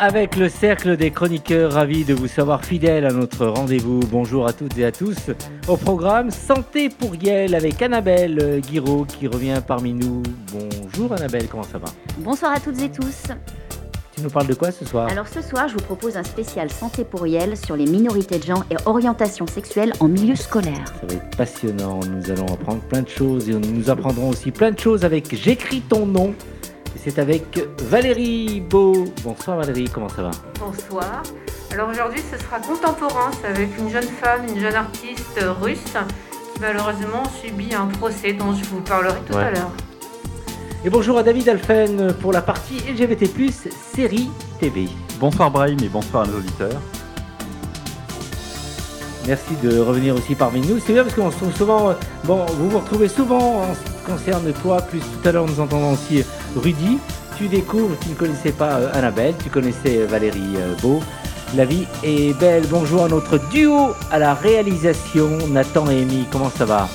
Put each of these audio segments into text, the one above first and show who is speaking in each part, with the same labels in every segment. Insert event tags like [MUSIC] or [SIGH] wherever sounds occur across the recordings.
Speaker 1: Avec le cercle des chroniqueurs, ravis de vous savoir fidèles à notre rendez-vous. Bonjour à toutes et à tous. Au programme Santé pour Yel avec Annabelle Guiraud qui revient parmi nous. Bonjour Annabelle, comment ça va?
Speaker 2: Bonsoir à toutes et tous.
Speaker 1: Tu nous parles de quoi ce soir?
Speaker 2: Alors ce soir, je vous propose un spécial Santé pour Yel sur les minorités de genre et orientation sexuelle en milieu scolaire.
Speaker 1: Ça va être passionnant. Nous allons apprendre plein de choses et nous apprendrons aussi plein de choses avec J'écris ton nom c'est avec Valérie Beau. Bonsoir Valérie, comment ça va?
Speaker 3: Bonsoir. Alors aujourd'hui ce sera contemporain, c'est avec une jeune femme, une jeune artiste russe qui malheureusement subit un procès dont je vous parlerai tout à l'heure.
Speaker 1: Et bonjour à David Alphen pour la partie LGBT+, série TV.
Speaker 4: Bonsoir Brahim et bonsoir à nos auditeurs.
Speaker 1: Merci de revenir aussi parmi nous. C'est bien parce qu'on se trouve souvent. Bon, vous vous retrouvez souvent en ce qui concerne toi, plus tout à l'heure nous entendons aussi Rudy. Tu découvres, tu ne connaissais pas euh, Annabelle, tu connaissais euh, Valérie euh, Beau. La vie est belle. Bonjour à notre duo à la réalisation, Nathan et Amy. Comment ça va?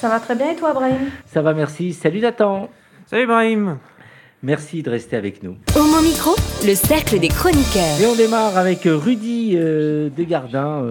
Speaker 3: Ça va très bien et toi, Brahim?
Speaker 1: Ça va, merci. Salut Nathan.
Speaker 5: Salut Brahim.
Speaker 1: Merci de rester avec nous.
Speaker 6: Homo Micro, le cercle des chroniqueurs.
Speaker 1: Et on démarre avec Rudy euh, Desgardins.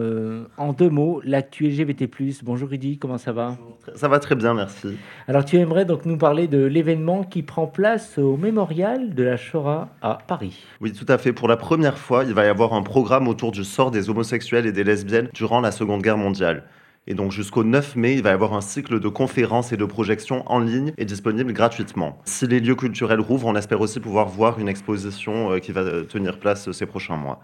Speaker 1: en deux mots, l'actu LGBT+. Bonjour Rudy, comment ça va?
Speaker 7: Ça va très bien, merci.
Speaker 1: Alors tu aimerais donc nous parler de l'événement qui prend place au mémorial de la Shoah à Paris.
Speaker 7: Oui, tout à fait. Pour la première fois, il va y avoir un programme autour du sort des homosexuels et des lesbiennes durant la Seconde Guerre mondiale. Et donc jusqu'au 9 mai, il va y avoir un cycle de conférences et de projections en ligne et disponible gratuitement. Si les lieux culturels rouvrent, on espère aussi pouvoir voir une exposition euh, qui va euh, tenir place euh, ces prochains mois.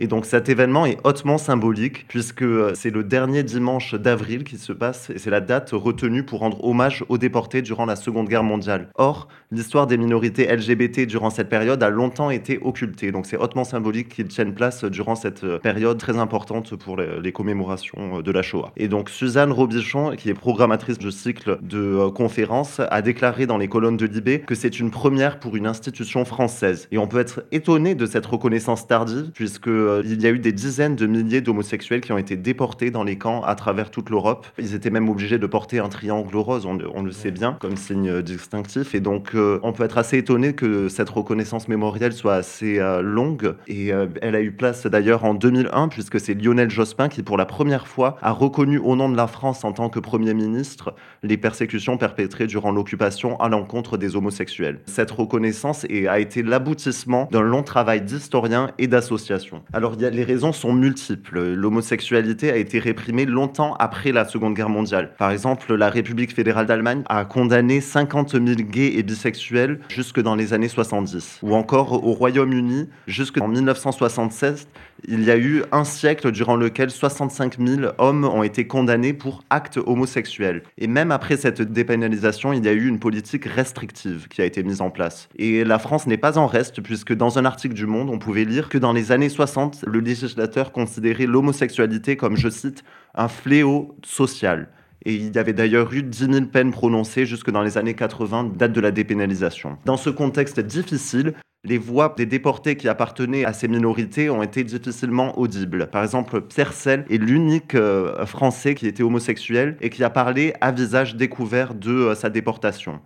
Speaker 7: Et donc cet événement est hautement symbolique puisque euh, c'est le dernier dimanche d'avril qui se passe et c'est la date retenue pour rendre hommage aux déportés durant la Seconde Guerre mondiale. Or, l'histoire des minorités LGBT durant cette période a longtemps été occultée. Donc c'est hautement symbolique qu'ils tiennent place durant cette euh, période très importante pour les, commémorations euh, de la Shoah. Et donc Suzanne Robichon, qui est programmatrice du cycle de conférences, a déclaré dans les colonnes de Libé que c'est une première pour une institution française. Et on peut être étonné de cette reconnaissance tardive puisque euh, il y a eu des dizaines de milliers d'homosexuels qui ont été déportés dans les camps à travers toute l'Europe. Ils étaient même obligés de porter un triangle rose, on, le sait bien, comme signe distinctif. Et donc, euh, on peut être assez étonné que cette reconnaissance mémorielle soit assez euh, longue. Et elle a eu place d'ailleurs en 2001, puisque c'est Lionel Jospin qui, pour la première fois, a reconnu au nom de la France en tant que Premier ministre les persécutions perpétrées durant l'occupation à l'encontre des homosexuels. Cette reconnaissance a été l'aboutissement d'un long travail d'historiens et d'associations. Alors, les raisons sont multiples. L'homosexualité a été réprimée longtemps après la Seconde Guerre mondiale. Par exemple, la République fédérale d'Allemagne a condamné 50 000 gays et bisexuels jusque dans les années 70. Ou encore au Royaume-Uni, jusqu'en 1976, il y a eu un siècle durant lequel 65 000 hommes ont été condamnés pour actes homosexuels. Et même après cette dépénalisation, il y a eu une politique restrictive qui a été mise en place. Et la France n'est pas en reste, puisque dans un article du Monde, on pouvait lire que dans les années 60, le législateur considérait l'homosexualité comme, je cite, un fléau social. Et il y avait d'ailleurs eu 10 000 peines prononcées jusque dans les années 80, date de la dépénalisation. Dans ce contexte difficile, les voix des déportés qui appartenaient à ces minorités ont été difficilement audibles. Par exemple, Pierre est l'unique euh, Français qui était homosexuel et qui a parlé à visage découvert de euh, sa déportation.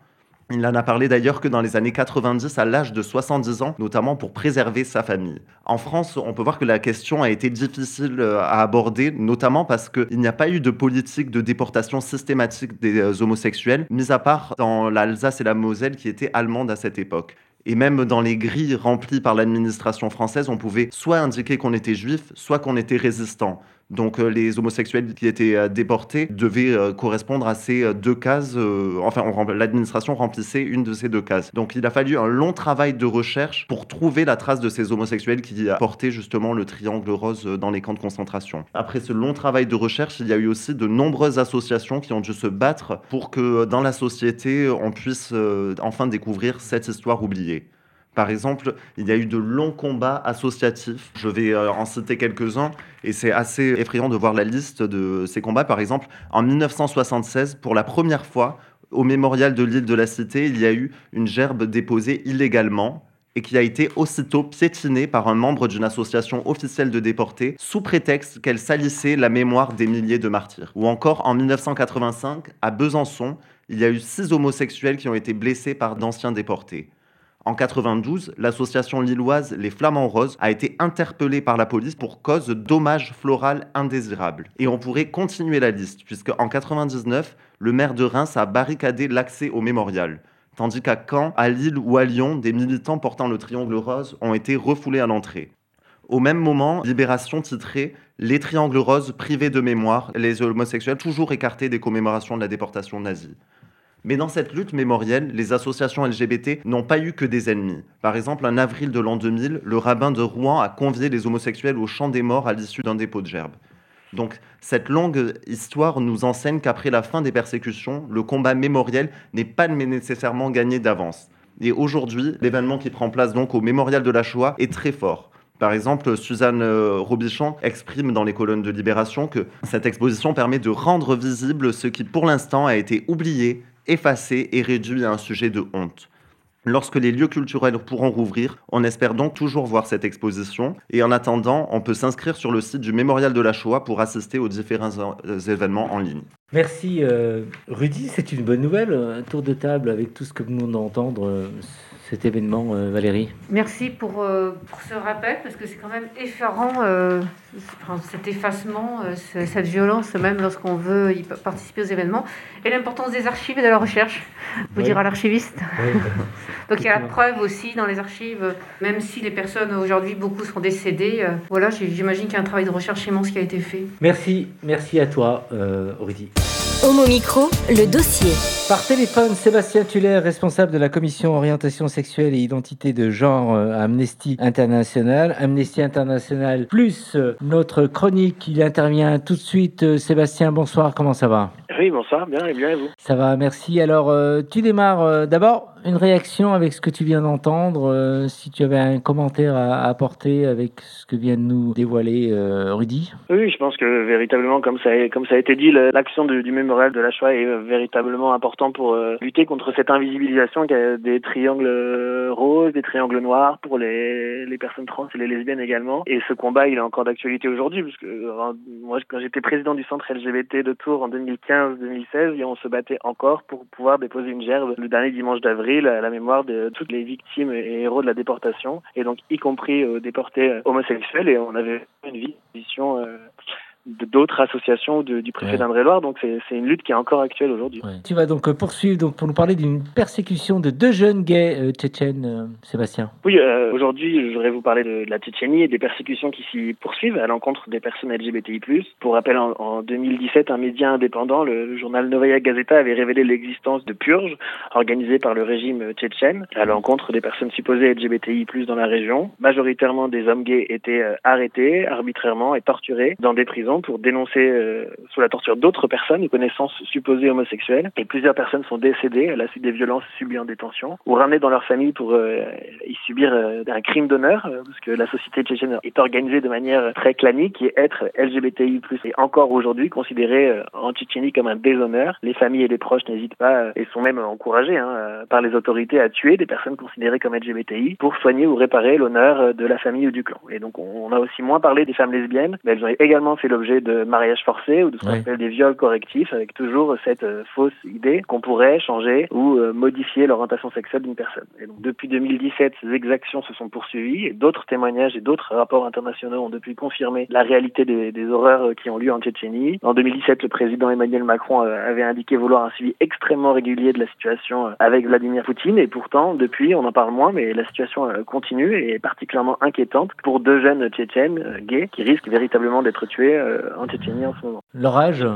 Speaker 7: Il n'en a parlé d'ailleurs que dans les années 90 à l'âge de 70 ans, notamment pour préserver sa famille. En France, on peut voir que la question a été difficile euh, à aborder, notamment parce qu'il n'y a pas eu de politique de déportation systématique des euh, homosexuels, mis à part dans l'Alsace et la Moselle qui étaient allemandes à cette époque. Et même dans les grilles remplies par l'administration française, on pouvait soit indiquer qu'on était juif, soit qu'on était résistant. Donc euh, les homosexuels qui étaient euh, déportés devaient euh, correspondre à ces deux cases. enfin, l'administration remplissait une de ces deux cases. Donc il a fallu un long travail de recherche pour trouver la trace de ces homosexuels qui portaient justement le triangle rose dans les camps de concentration. Après ce long travail de recherche, il y a eu aussi de nombreuses associations qui ont dû se battre pour que dans la société, on puisse enfin découvrir cette histoire oubliée. Par exemple, il y a eu de longs combats associatifs. Je vais euh, en citer quelques-uns et c'est assez effrayant de voir la liste de ces combats. Par exemple, en 1976, pour la première fois, au mémorial de l'île de la Cité, il y a eu une gerbe déposée illégalement et qui a été aussitôt piétinée par un membre d'une association officielle de déportés sous prétexte qu'elle salissait la mémoire des milliers de martyrs. Ou encore en 1985, à Besançon, il y a eu six homosexuels qui ont été blessés par d'anciens déportés. En 92, l'association lilloise Les Flamands Roses a été interpellée par la police pour cause de dommages floral indésirables. Et on pourrait continuer la liste, puisque en 99, le maire de Reims a barricadé l'accès au mémorial. Tandis qu'à Caen, à Lille ou à Lyon, des militants portant le triangle rose ont été refoulés à l'entrée. Au même moment, Libération titrait Les triangles roses privés de mémoire, les homosexuels toujours écartés des commémorations de la déportation nazie. Mais dans cette lutte mémorielle, les associations LGBT n'ont pas eu que des ennemis. Par exemple, en avril de l'an 2000, le rabbin de Rouen a convié les homosexuels au champ des morts à l'issue d'un dépôt de gerbes. Donc cette longue histoire nous enseigne qu'après la fin des persécutions, le combat mémoriel n'est pas nécessairement gagné d'avance. Et aujourd'hui, l'événement qui prend place donc au mémorial de la Shoah est très fort. Par exemple, Suzanne euh, Robichon exprime dans les colonnes de Libération que cette exposition permet de rendre visible ce qui pour l'instant a été oublié, effacé et réduit à un sujet de honte. Lorsque les lieux culturels pourront rouvrir, on espère donc toujours voir cette exposition. Et en attendant, on peut s'inscrire sur le site du Mémorial de la Shoah pour assister aux différents euh, événements en ligne.
Speaker 1: Merci euh, Rudy, c'est une bonne nouvelle, un tour de table avec tout ce que nous venons d'entendre. Euh, cet événement, euh, Valérie
Speaker 3: Merci pour, euh, pour, ce rappel, parce que c'est quand même effarant, cet effacement, cette violence, même lorsqu'on veut y participer aux événements, et l'importance des archives et de la recherche, vous dira l'archiviste. [LAUGHS] Donc il y a la preuve aussi dans les archives, même si les personnes aujourd'hui, beaucoup sont décédées, voilà, j'imagine qu'il y a un travail de recherche immense qui a été fait.
Speaker 1: Merci, merci à toi, Rudy.
Speaker 6: Homo Micro, le dossier.
Speaker 1: Par téléphone, Sébastien Tuller, responsable de la commission orientation sexuelle et identité de genre euh, Amnesty International. Amnesty International plus euh, notre chronique, il intervient tout de suite. Euh, Sébastien, bonsoir, comment ça va?
Speaker 5: Oui, bonsoir, bien et bien et vous
Speaker 1: Ça va, merci. Alors, tu démarres d'abord une réaction avec ce que tu viens d'entendre, euh, si tu avais un commentaire à, apporter avec ce que vient de nous dévoiler euh, Rudy
Speaker 5: Oui, je pense que véritablement, comme ça, a, comme ça a été dit, l'action du, mémorial de la Shoah est véritablement important pour euh, lutter contre cette invisibilisation des triangles roses, des triangles noirs pour les, les, personnes trans et les lesbiennes également. Et ce combat, il est encore d'actualité aujourd'hui, parce que moi, quand j'étais président du centre LGBT de Tours en 2015-2016, on se battait encore pour pouvoir déposer une gerbe le dernier dimanche d'avril la, la, mémoire de toutes les victimes et héros de la déportation, et donc y compris euh, déportés euh, homosexuels. Et on avait une vision euh, d'autres associations du préfet d'Indre-et-Loire. Donc c'est une lutte qui est encore actuelle aujourd'hui.
Speaker 1: Tu vas donc euh, poursuivre donc, pour nous parler d'une persécution de deux jeunes gays euh, tchétchènes, euh, Sébastien.
Speaker 5: Oui, aujourd'hui je voudrais vous parler de, la Tchétchénie et des persécutions qui s'y poursuivent à l'encontre des personnes LGBTI+. Pour rappel, en, 2017, un média indépendant, le, journal Novaya Gazeta, avait révélé l'existence de purges organisées par le régime tchétchène à l'encontre des personnes supposées LGBTI+, dans la région. Majoritairement des hommes gays étaient arrêtés arbitrairement et torturés dans des prisons pour dénoncer euh, sous la torture d'autres personnes de connaissances supposées homosexuelles. Et plusieurs personnes sont décédées à la suite des violences subies en détention ou ramenées dans leur famille pour euh, y subir euh, un crime d'honneur, parce que la société tchétchène est organisée de manière très clanique et être LGBTI+, est encore aujourd'hui considéré en Tchétchénie comme un déshonneur. Les familles et les proches n'hésitent pas et sont même encouragés hein, par les autorités à tuer des personnes considérées comme LGBTI pour soigner ou réparer l'honneur de la famille ou du clan. Et donc on a aussi moins parlé des femmes lesbiennes, mais elles ont également fait l'objet de mariage forcé ou de ce qu'on appelle des viols correctifs, avec toujours cette euh, fausse idée qu'on pourrait changer ou euh, modifier l'orientation sexuelle d'une personne. Et donc, depuis 2017, ces exactions se sont poursuivies et d'autres témoignages et d'autres rapports internationaux ont depuis confirmé la réalité des, des horreurs euh, qui ont lieu en Tchétchénie. En 2017, le président Emmanuel Macron avait indiqué vouloir un suivi extrêmement régulier de la situation avec Vladimir Poutine et pourtant, depuis, on en parle moins, mais la situation continue et est particulièrement inquiétante pour deux jeunes tchétchènes gays qui risquent véritablement d'être tués en Tchétchénie en ce moment.
Speaker 1: Leur âge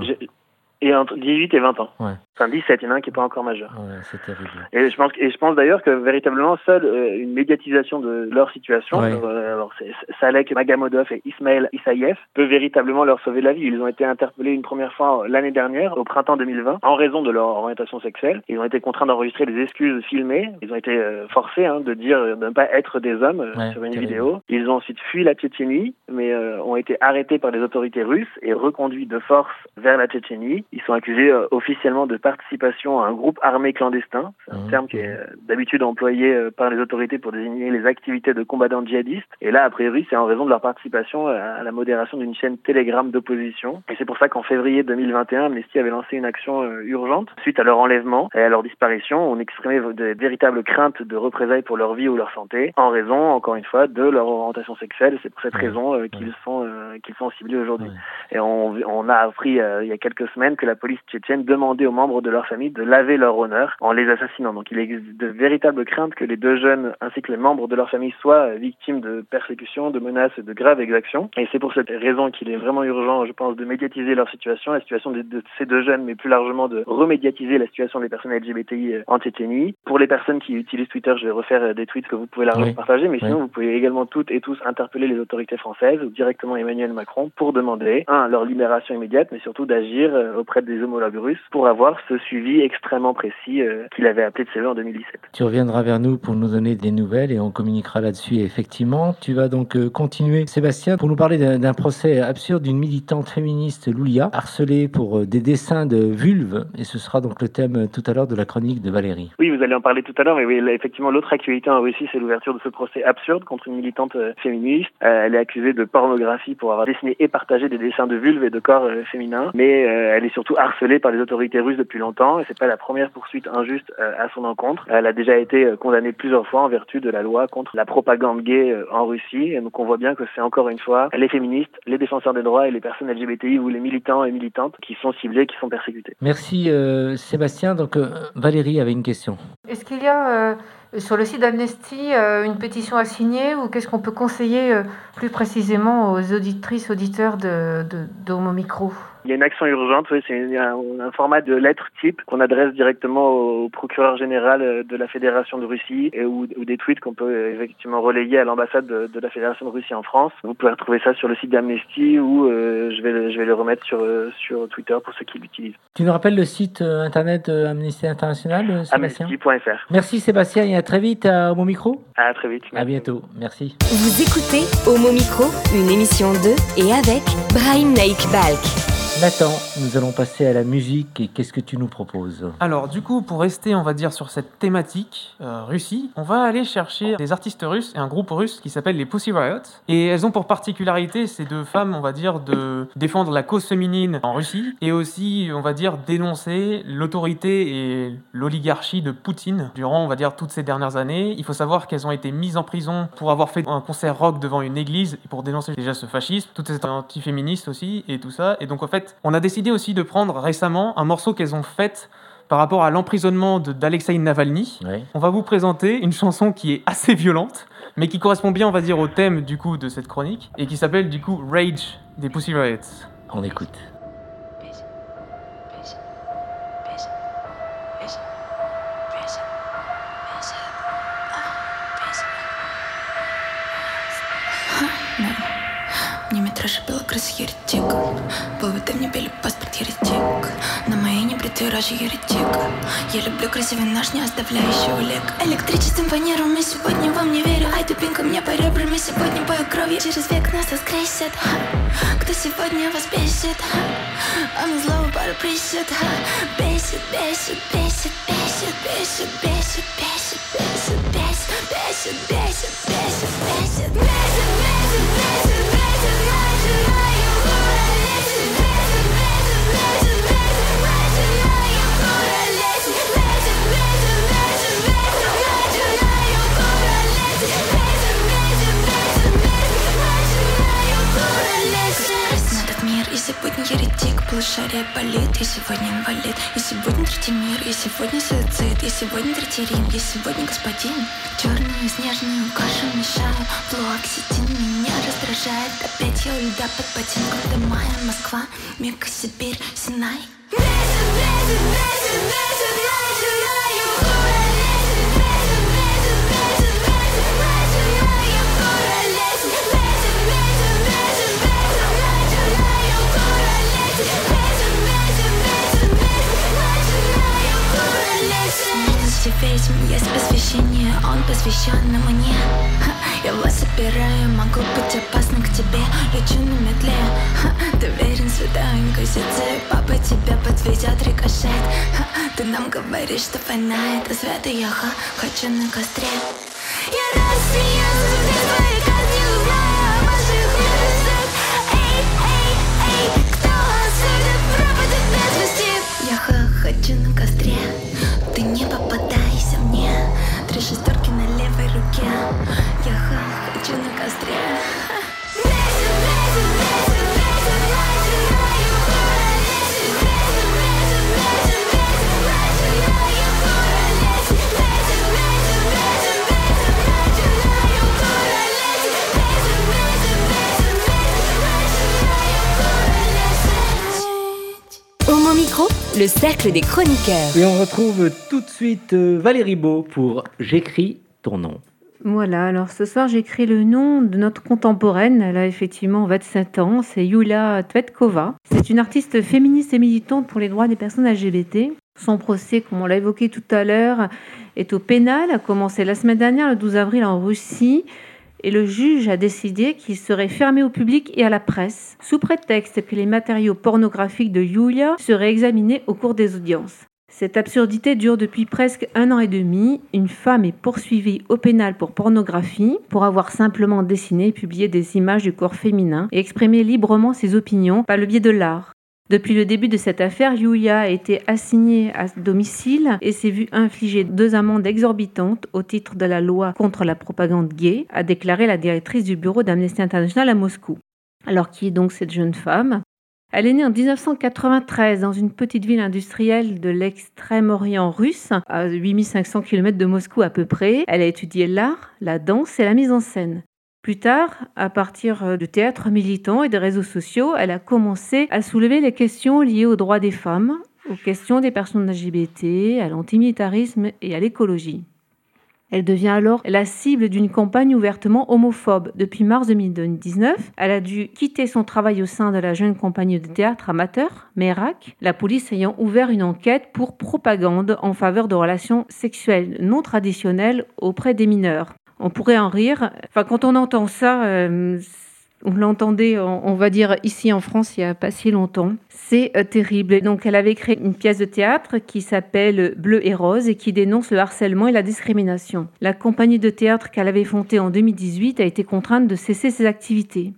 Speaker 5: Et entre 18 et 20 ans.
Speaker 1: Ouais.
Speaker 5: Enfin 17, il y en a un qui n'est pas encore majeur.
Speaker 1: Ouais, c'est terrible.
Speaker 5: Et je pense, et je pense d'ailleurs que véritablement seule euh, une médiatisation de leur situation,
Speaker 1: Ouais.
Speaker 5: euh, alors Salek Magamodov et Ismaël Issaïev, peut véritablement leur sauver la vie. Ils ont été interpellés une première fois euh, l'année dernière, au printemps 2020, en raison de leur orientation sexuelle. Ils ont été contraints d'enregistrer des excuses filmées. Ils ont été euh, forcés hein, de dire de ne pas être des hommes
Speaker 1: Ouais,
Speaker 5: sur une
Speaker 1: terrible.
Speaker 5: vidéo. Ils ont ensuite fui la Tchétchénie, mais ont été arrêtés par les autorités russes et reconduits de force vers la Tchétchénie. Ils sont accusés officiellement de participation à un groupe armé clandestin. C'est un
Speaker 1: Mhm.
Speaker 5: terme qui est euh, d'habitude employé euh, par les autorités pour désigner les activités de combattants djihadistes. Et là, a priori, c'est en raison de leur participation euh, à la modération d'une chaîne Telegram d'opposition. Et c'est pour ça qu'en février 2021, Amnesty avait lancé une action urgente suite à leur enlèvement et à leur disparition. On exprimait de véritables craintes de représailles pour leur vie ou leur santé en raison, encore une fois, de leur orientation sexuelle. C'est pour cette raison qu'ils sont qu'ils sont ciblés aujourd'hui. Et on, on a appris il y a quelques semaines que la police tchétchène demandait aux membres de leur famille de laver leur honneur en les assassinant. Donc il existe de véritables craintes que les deux jeunes ainsi que les membres de leur famille soient euh, victimes de persécutions, de menaces et de graves exactions. Et c'est pour cette raison qu'il est vraiment urgent, je pense, de médiatiser leur situation, la situation de, de ces deux jeunes, mais plus largement de remédiatiser la situation des personnes LGBTI euh, en Tchétchénie. Pour les personnes qui utilisent Twitter, je vais refaire euh, des tweets que vous pouvez largement
Speaker 1: Oui.
Speaker 5: partager, mais sinon vous pouvez également toutes et tous interpeller les autorités françaises ou directement Emmanuel Macron pour demander, un, leur libération immédiate, mais surtout d'agir auprès des homologues russes pour avoir ce suivi extrêmement précis euh, qu'il avait appelé de ses voeux en 2017.
Speaker 1: Tu reviendras vers nous pour nous donner des nouvelles et on communiquera là-dessus. Effectivement, tu vas donc euh, continuer, Sébastien, pour nous parler d'un procès absurde d'une militante féministe, Loulia, harcelée pour euh, des dessins de vulve. Et ce sera donc le thème euh, tout à l'heure de la chronique de Valérie.
Speaker 5: Oui, vous allez en parler tout à l'heure, mais oui, là, effectivement, l'autre actualité en Russie, c'est l'ouverture de ce procès absurde contre une militante euh, féministe. Euh, elle est accusée de pornographie pour avoir dessiné et partagé des dessins de vulve et de corps euh, féminins, mais euh, elle est surtout harcelée par les autorités russes depuis longtemps, et c'est pas la première poursuite injuste euh, à son encontre. Elle a déjà été euh, condamnée plusieurs fois en vertu de la loi contre la propagande gay euh, en Russie, et donc on voit bien que c'est encore une fois les féministes, les défenseurs des droits et les personnes LGBTI ou les militants et militantes qui sont ciblés, qui sont persécutés.
Speaker 1: Merci, euh, Sébastien. Donc, euh, Valérie avait une question.
Speaker 3: Est-ce qu'il y a euh, sur le site d'Amnesty une pétition à signer ou qu'est-ce qu'on peut conseiller plus précisément aux auditrices, auditeurs de, de, d'Homo Micro?
Speaker 5: Il y a une action urgente, oui, c'est un, un format de lettre type qu'on adresse directement au procureur général euh, de la Fédération de Russie et, ou, ou des tweets qu'on peut euh, effectivement relayer à l'ambassade de, de la Fédération de Russie en France. Vous pouvez retrouver ça sur le site d'Amnesty ou euh, je, vais le, je vais le remettre sur, euh, sur Twitter pour ceux qui l'utilisent.
Speaker 1: Tu nous rappelles le site euh, internet Amnesty International, Sébastien?
Speaker 5: Amnesty.fr.
Speaker 1: Merci, Sébastien. Et à très vite à mon micro.
Speaker 5: À très vite.
Speaker 1: À bientôt. Merci.
Speaker 6: Vous écoutez Homo Micro, une émission de et avec Brahim Naik Balk.
Speaker 1: Nathan, nous allons passer à la musique. Et qu'est-ce que tu nous proposes?
Speaker 8: Alors du coup, pour rester, on va dire, sur cette thématique euh, Russie, on va aller chercher des artistes russes et un groupe russe qui s'appelle les Pussy Riot. Et elles ont pour particularité, ces deux femmes, on va dire, de défendre la cause féminine en Russie et aussi, on va dire, dénoncer l'autorité et l'oligarchie de Poutine durant, on va dire, toutes ces dernières années. Il faut savoir qu'elles ont été mises en prison pour avoir fait un concert rock devant une église et pour dénoncer déjà ce fascisme, toutes ces antiféministes aussi et tout ça. Et donc en fait, on a décidé aussi de prendre récemment un morceau qu'elles ont fait par rapport à l'emprisonnement de- d'Alexei Navalny.
Speaker 1: Ouais.
Speaker 8: On va vous présenter une chanson qui est assez violente, mais qui correspond bien, on va dire, au thème du coup de cette chronique, et qui s'appelle du coup Rage des Pussy Riot.
Speaker 1: On écoute.
Speaker 9: Мне метраж было крыс еретик Поводы мне били паспорт Еретик На моей небритой роже еретик Я люблю красивый наш, не оставляющий улик Электричеством фанеру мы сегодня вам не верю Ай, дубинка мне по ребрам, мы сегодня по крови Через век нас воскресит. Кто сегодня вас бесит? А мы злого пару присед ха. Бесит, бесит, бесит, бесит, бесит, бесит, бесит, бесит, бесит, бесит, бесит, бесит, бесит, бесит, бесит, бесит, There's сегодня еретик, полушария болит И сегодня инвалид. И сегодня третий мир И сегодня суицид И сегодня третий Рим. И сегодня господин Черную снежную кашу мешаю. Флуоксетин меня раздражает Опять я у льда под ботинком. До мая Москва, Мека, Сибирь, Синай Бесит, бесит посвящен мне. Я вас собираю, могу быть опасным к тебе Лечу на метле Ты верен светаенькой сети Папа тебя подвезет рикошет. Ты нам говоришь, что война это свято Я хочу на костре. Я рассмеялся в
Speaker 6: le cercle des chroniqueurs.
Speaker 1: Et on retrouve tout de suite euh, Valérie Beau pour J'écris ton nom.
Speaker 3: Voilà, alors ce soir j'écris le nom de notre contemporaine, elle a effectivement 27 ans, c'est Yulia Tvetkova. C'est une artiste féministe et militante pour les droits des personnes LGBT. Son procès, comme on l'a évoqué tout à l'heure, est au pénal, a commencé la semaine dernière, le 12 avril en Russie, et le juge a décidé qu'il serait fermé au public et à la presse, sous prétexte que les matériaux pornographiques de Yulia seraient examinés au cours des audiences. Cette absurdité dure depuis presque un an et demi. Une femme est poursuivie au pénal pour pornographie, pour avoir simplement dessiné et publié des images du corps féminin et exprimé librement ses opinions par le biais de l'art. Depuis le début de cette affaire, Yulia a été assignée à domicile et s'est vue infliger deux amendes exorbitantes au titre de la loi contre la propagande gay, a déclaré la directrice du bureau d'Amnesty International à Moscou. Alors qui est donc cette jeune femme? Elle est née en 1993 dans une petite ville industrielle de l'extrême-orient russe, à 8500 km de Moscou à peu près. Elle a étudié l'art, la danse et la mise en scène. Plus tard, à partir de théâtre militant et des réseaux sociaux, elle a commencé à soulever les questions liées aux droits des femmes, aux questions des personnes LGBT, à l'antimilitarisme et à l'écologie. Elle devient alors la cible d'une campagne ouvertement homophobe. Depuis mars 2019, elle a dû quitter son travail au sein de la jeune compagnie de théâtre amateur, Merak, la police ayant ouvert une enquête pour propagande en faveur de relations sexuelles non traditionnelles auprès des mineurs. On pourrait en rire. Enfin, quand on entend ça, euh, on l'entendait, on va dire, ici en France il n'y a pas si longtemps. C'est euh, terrible. Donc, elle avait créé une pièce de théâtre qui s'appelle Bleu et Rose et qui dénonce le harcèlement et la discrimination. La compagnie de théâtre qu'elle avait fondée en 2018 a été contrainte de cesser ses activités.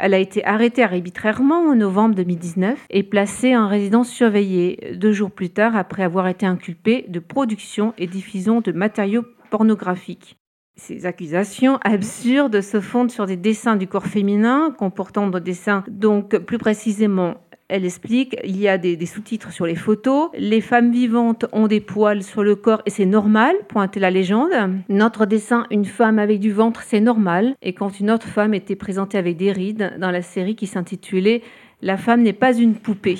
Speaker 3: Elle a été arrêtée arbitrairement en novembre 2019 et placée en résidence surveillée deux jours plus tard après avoir été inculpée de production et diffusion de matériaux pornographiques. Ces accusations absurdes se fondent sur des dessins du corps féminin, comportant des dessins, donc plus précisément elle explique, il y a des, sous-titres sur les photos. Les femmes vivantes ont des poils sur le corps et c'est normal, pointe la légende. Notre dessin, une femme avec du ventre, c'est normal. Et quand une autre femme était présentée avec des rides dans la série qui s'intitulait La femme n'est pas une poupée.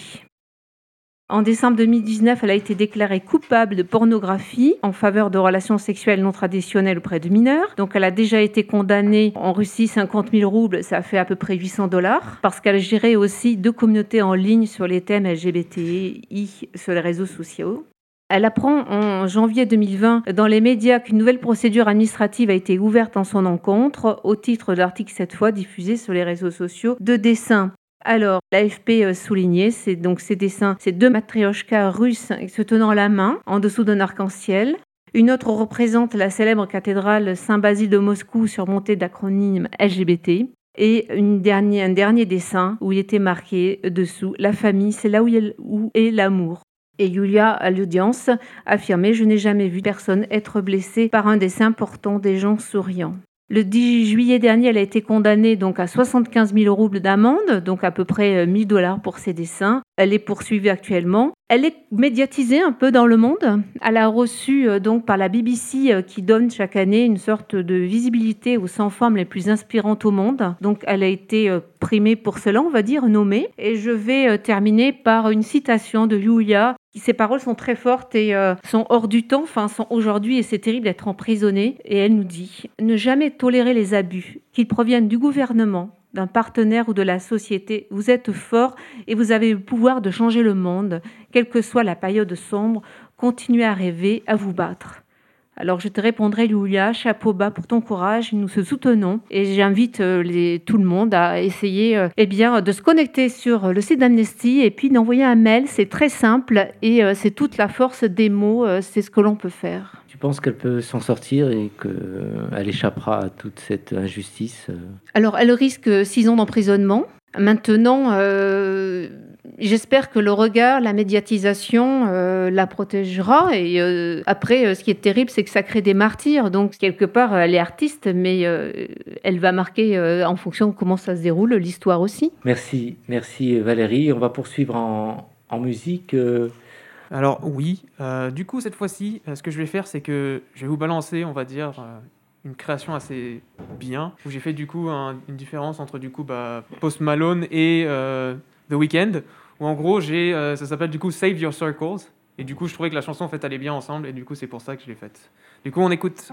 Speaker 3: En décembre 2019, elle a été déclarée coupable de pornographie en faveur de relations sexuelles non traditionnelles auprès de mineurs. Donc elle a déjà été condamnée en Russie 50 000 roubles, ça fait à peu près 800 dollars, parce qu'elle gérait aussi deux communautés en ligne sur les thèmes LGBTI sur les réseaux sociaux. Elle apprend en janvier 2020 dans les médias qu'une nouvelle procédure administrative a été ouverte en son encontre au titre de l'article cette fois diffusé sur les réseaux sociaux de dessins alors, l'AFP euh, soulignait c'est donc ces dessins, ces deux matrioshkas russes se tenant la main en dessous d'un arc-en-ciel. Une autre représente la célèbre cathédrale Saint-Basile de Moscou surmontée d'acronymes LGBT. Et une un dernier dessin où il était marqué dessous La famille, c'est là où, où est l'amour. Et Yulia, à l'audience, affirmait Je n'ai jamais vu personne être blessé par un dessin portant des gens souriants. Le 10 juillet dernier, elle a été condamnée donc à 75 000 roubles d'amende, donc à peu près 1000 euh, dollars pour ses dessins. Elle est poursuivie actuellement. Elle est médiatisée un peu dans le monde. Elle a reçu euh, donc par la BBC euh, qui donne chaque année une sorte de visibilité aux 100 femmes les plus inspirantes au monde. Donc elle a été primée pour cela, on va dire, nommée. Et je vais terminer par une citation de Yulia Ces paroles sont très fortes et euh, sont hors du temps, enfin sont aujourd'hui et c'est terrible d'être emprisonné. Et elle nous dit ne jamais tolérer les abus, qu'ils proviennent du gouvernement, d'un partenaire ou de la société. Vous êtes fort et vous avez le pouvoir de changer le monde, quelle que soit la période sombre. Continuez à rêver, à vous battre. Alors je te répondrai, Julia, chapeau bas pour ton courage, nous se soutenons et j'invite euh, les, tout le monde à essayer euh, eh bien, de se connecter sur le site d'Amnesty et puis d'envoyer un mail. C'est très simple et euh, c'est toute la force des mots, c'est ce que l'on peut faire.
Speaker 1: Tu penses qu'elle peut s'en sortir et qu'elle échappera à toute cette injustice
Speaker 3: Alors elle risque six ans d'emprisonnement. Maintenant, J'espère que le regard, la médiatisation euh, la protégera. Et euh, après, euh, ce qui est terrible, c'est que ça crée des martyrs. Donc, quelque part, elle est artiste, mais elle va marquer en fonction de comment ça se déroule l'histoire aussi.
Speaker 1: Merci, merci Valérie. On va poursuivre en, en musique.
Speaker 10: Alors oui, du coup cette fois-ci, ce que je vais faire, c'est que je vais vous balancer, on va dire, une création assez bien, où j'ai fait du coup une différence entre du coup bah, Post Malone et The Weeknd, où en gros, j'ai, euh, ça s'appelle du coup Save Your Circles. Et du coup, je trouvais que la chanson en fait allait bien ensemble, et du coup, c'est pour ça que je l'ai faite. Du coup, on écoute.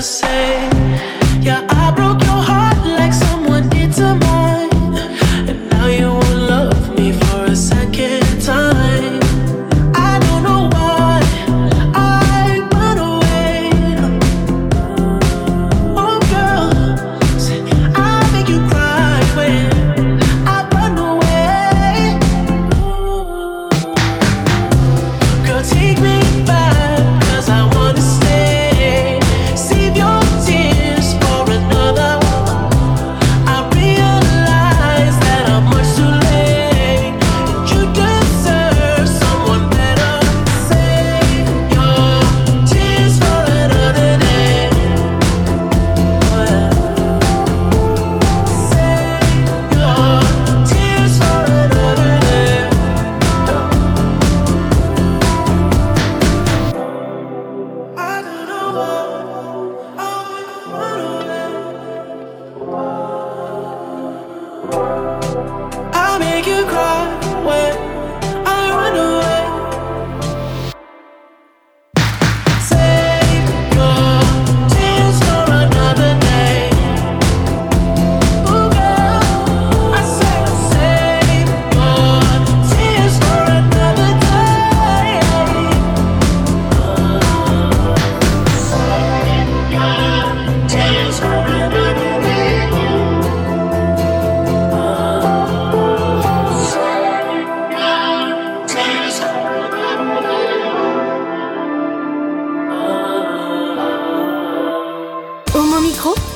Speaker 6: never said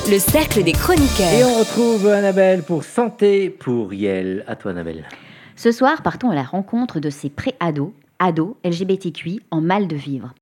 Speaker 6: le cercle des chroniqueurs.
Speaker 1: Et on retrouve Annabelle pour Santé pour Yel. À toi Annabelle.
Speaker 2: Ce soir, partons à la rencontre de ces pré-ados, ados LGBTQI en mal de vivre.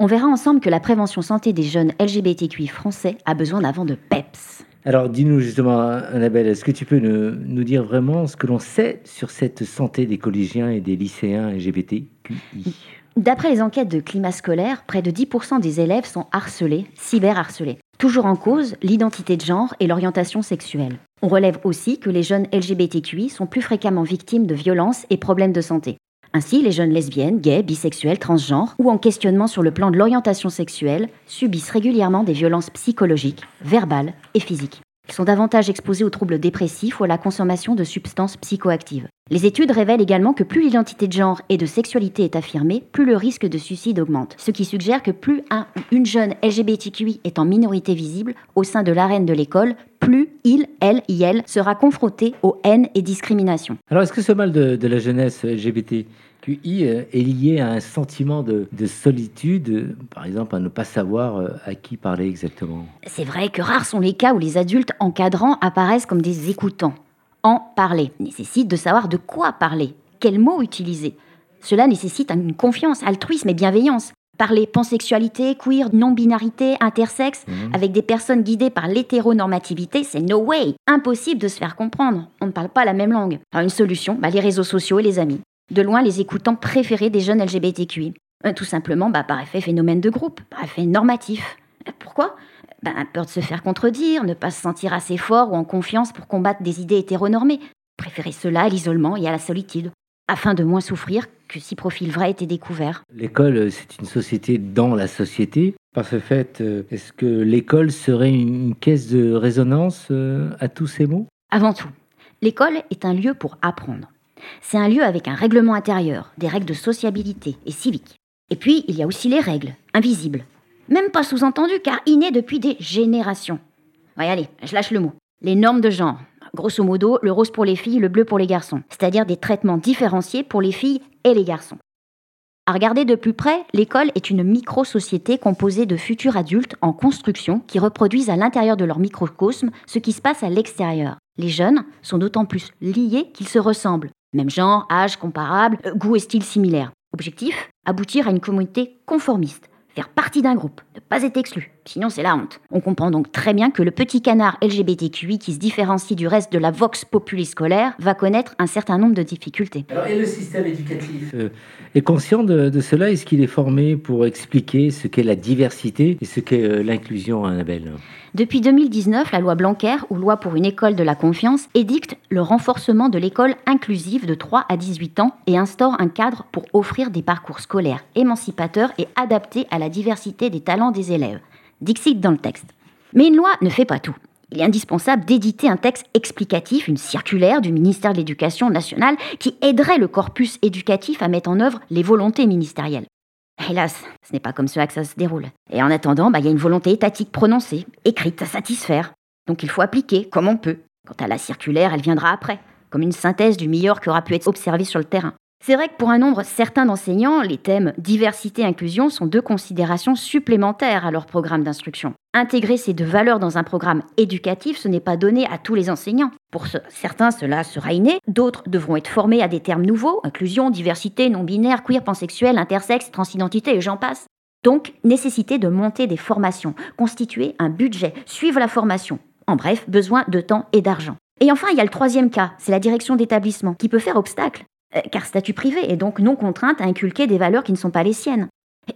Speaker 2: On verra ensemble que la prévention santé des jeunes LGBTQI français a besoin d'avant de PEPS.
Speaker 1: Alors dis-nous justement, Annabelle, est-ce que tu peux nous, nous dire vraiment ce que l'on sait sur cette santé des collégiens et des lycéens LGBTQI
Speaker 2: D'après les enquêtes de climat scolaire, près de 10% des élèves sont harcelés, cyberharcelés. Toujours en cause, l'identité de genre et l'orientation sexuelle. On relève aussi que les jeunes LGBTQI sont plus fréquemment victimes de violences et problèmes de santé. Ainsi, les jeunes lesbiennes, gays, bisexuels, transgenres ou en questionnement sur le plan de l'orientation sexuelle subissent régulièrement des violences psychologiques, verbales et physiques. Ils sont davantage exposés aux troubles dépressifs ou à la consommation de substances psychoactives. Les études révèlent également que plus l'identité de genre et de sexualité est affirmée, plus le risque de suicide augmente. Ce qui suggère que plus un ou une jeune LGBTQI est en minorité visible au sein de l'arène de l'école, plus il, elle, elle sera confronté aux haines et discriminations.
Speaker 1: Alors est-ce que ce mal de, de la jeunesse LGBT QI euh, est lié à un sentiment de, de, solitude, par exemple à ne pas savoir euh, à qui parler exactement
Speaker 2: C'est vrai que rares sont les cas où les adultes encadrants apparaissent comme des écoutants. En parler nécessite de savoir de quoi parler, quels mots utiliser. Cela nécessite une confiance, altruisme et bienveillance. Parler pansexualité, queer, non-binarité, intersexe, mmh. avec des personnes guidées par l'hétéronormativité, c'est no way. Impossible de se faire comprendre. On ne parle pas la même langue. Alors une solution, bah, les réseaux sociaux et les amis de loin les écoutants préférés des jeunes LGBTQI. Euh, tout simplement bah, par effet phénomène de groupe, par effet normatif. Euh, pourquoi? Bah, Peur de se faire contredire, ne pas se sentir assez fort ou en confiance pour combattre des idées hétéronormées. Préférer cela à l'isolement et à la solitude, afin de moins souffrir que si profil vrai était découvert.
Speaker 1: L'école, euh, c'est une société dans la société. Par ce fait, est-ce que l'école serait une caisse de résonance à tous ces mots?
Speaker 2: Avant tout, l'école est un lieu pour apprendre. C'est un lieu avec un règlement intérieur, des règles de sociabilité et civique. Et puis, il y a aussi les règles, invisibles. Même pas sous-entendues, car innées depuis des générations. Ouais, allez, je lâche le mot. Les normes de genre. Grosso modo, le rose pour les filles, le bleu pour les garçons. C'est-à-dire des traitements différenciés pour les filles et les garçons. À regarder de plus près, l'école est une micro-société composée de futurs adultes en construction qui reproduisent à l'intérieur de leur microcosme ce qui se passe à l'extérieur. Les jeunes sont d'autant plus liés qu'ils se ressemblent. Même genre, âge comparable, euh, goût et style similaires. Objectif Aboutir à une communauté conformiste, faire partie d'un groupe, ne pas être exclu. Sinon, c'est la honte. On comprend donc très bien que le petit canard LGBTQI qui se différencie du reste de la vox populi scolaire va connaître un certain nombre de difficultés.
Speaker 1: Alors, et le système éducatif? Euh, est conscient de, de cela? Est-ce qu'il est formé pour expliquer ce qu'est la diversité et ce qu'est euh, l'inclusion, Annabelle?
Speaker 2: Depuis 2019, la loi Blanquer, ou loi pour une école de la confiance, édicte le renforcement de l'école inclusive de 3 à 18 ans et instaure un cadre pour offrir des parcours scolaires émancipateurs et adaptés à la diversité des talents des élèves. Dixit dans le texte. Mais une loi ne fait pas tout. Il est indispensable d'éditer un texte explicatif, une circulaire du ministère de l'Éducation nationale qui aiderait le corpus éducatif à mettre en œuvre les volontés ministérielles. Hélas, ce n'est pas comme cela que ça se déroule. Et en attendant, bah, il y a une volonté étatique prononcée, écrite à satisfaire. Donc il faut appliquer comme on peut. Quant à la circulaire, elle viendra après, comme une synthèse du meilleur qui aura pu être observé sur le terrain. C'est vrai que pour un nombre certain d'enseignants, les thèmes diversité et inclusion sont deux considérations supplémentaires à leur programme d'instruction. Intégrer ces deux valeurs dans un programme éducatif, ce n'est pas donné à tous les enseignants. Pour certains, cela sera inné, d'autres devront être formés à des termes nouveaux, inclusion, diversité, non-binaire, queer, pansexuel, intersexe, transidentité et j'en passe. Donc, nécessité de monter des formations, constituer un budget, suivre la formation. En bref, besoin de temps et d'argent. Et enfin, il y a le troisième cas, c'est la direction d'établissement, qui peut faire obstacle. Euh, car statut privé et donc non contrainte à inculquer des valeurs qui ne sont pas les siennes.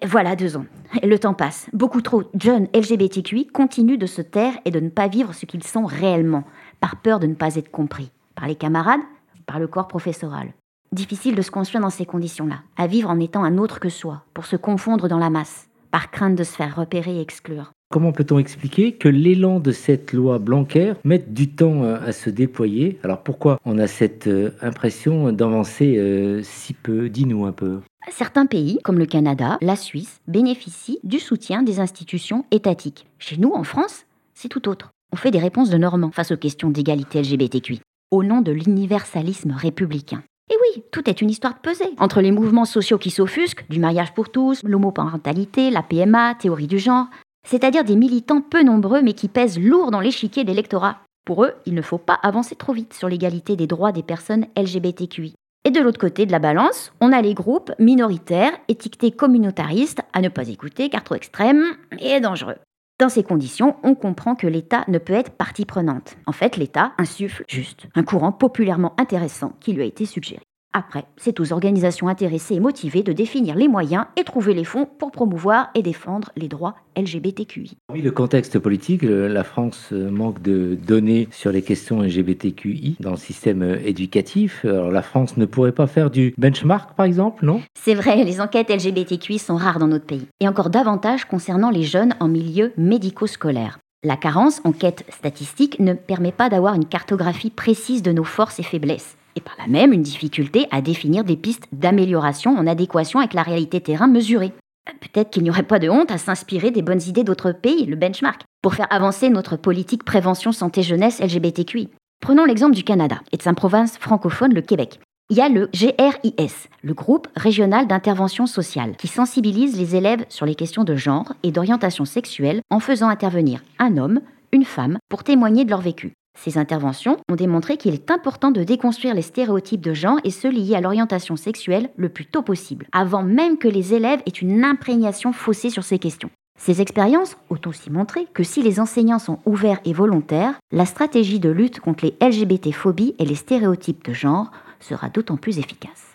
Speaker 2: Voilà deux ans. Le temps passe. Beaucoup trop jeunes LGBTQI continuent de se taire et de ne pas vivre ce qu'ils sont réellement, par peur de ne pas être compris, par les camarades, par le corps professoral. Difficile de se construire dans ces conditions-là, à vivre en étant un autre que soi, pour se confondre dans la masse, par crainte de se faire repérer et exclure.
Speaker 1: Comment peut-on expliquer que l'élan de cette loi Blanquer mette du temps euh, à se déployer? Alors pourquoi on a cette euh, impression d'avancer euh, si peu? Dis-nous un peu.
Speaker 2: Certains pays, comme le Canada, la Suisse, bénéficient du soutien des institutions étatiques. Chez nous, en France, c'est tout autre. On fait des réponses de Normands face aux questions d'égalité LGBTQI, au nom de l'universalisme républicain. Et oui, tout est une histoire de pesée. Entre les mouvements sociaux qui s'offusquent, du mariage pour tous, l'homoparentalité, la PMA, théorie du genre, c'est-à-dire des militants peu nombreux mais qui pèsent lourd dans l'échiquier de l'électorat. Pour eux, il ne faut pas avancer trop vite sur l'égalité des droits des personnes LGBTQI. Et de l'autre côté de la balance, on a les groupes minoritaires, étiquetés communautaristes, à ne pas écouter car trop extrêmes et dangereux. Dans ces conditions, on comprend que l'État ne peut être partie prenante. En fait, l'État insuffle juste un courant populairement intéressant qui lui a été suggéré. Après, c'est aux organisations intéressées et motivées de définir les moyens et trouver les fonds pour promouvoir et défendre les droits LGBTQI.
Speaker 1: Oui, le contexte politique, la France euh, manque de données sur les questions LGBTQI dans le système euh, éducatif. Alors la France ne pourrait pas faire du benchmark, par exemple, non?
Speaker 2: C'est vrai, les enquêtes LGBTQI sont rares dans notre pays, et encore davantage concernant les jeunes en milieu médico-scolaire. La carence en quête statistique ne permet pas d'avoir une cartographie précise de nos forces et faiblesses et par là même une difficulté à définir des pistes d'amélioration en adéquation avec la réalité terrain mesurée. Peut-être qu'il n'y aurait pas de honte à s'inspirer des bonnes idées d'autres pays, le benchmark, pour faire avancer notre politique prévention santé jeunesse LGBTQI. Prenons l'exemple du Canada et de sa province francophone, le Québec. Il y a le GRIS, le groupe régional d'intervention sociale, qui sensibilise les élèves sur les questions de genre et d'orientation sexuelle en faisant intervenir un homme, une femme, pour témoigner de leur vécu. Ces interventions ont démontré qu'il est important de déconstruire les stéréotypes de genre et ceux liés à l'orientation sexuelle le plus tôt possible, avant même que les élèves aient une imprégnation faussée sur ces questions. Ces expériences ont aussi montré que si les enseignants sont ouverts et volontaires, la stratégie de lutte contre les LGBT-phobies et les stéréotypes de genre sera d'autant plus efficace.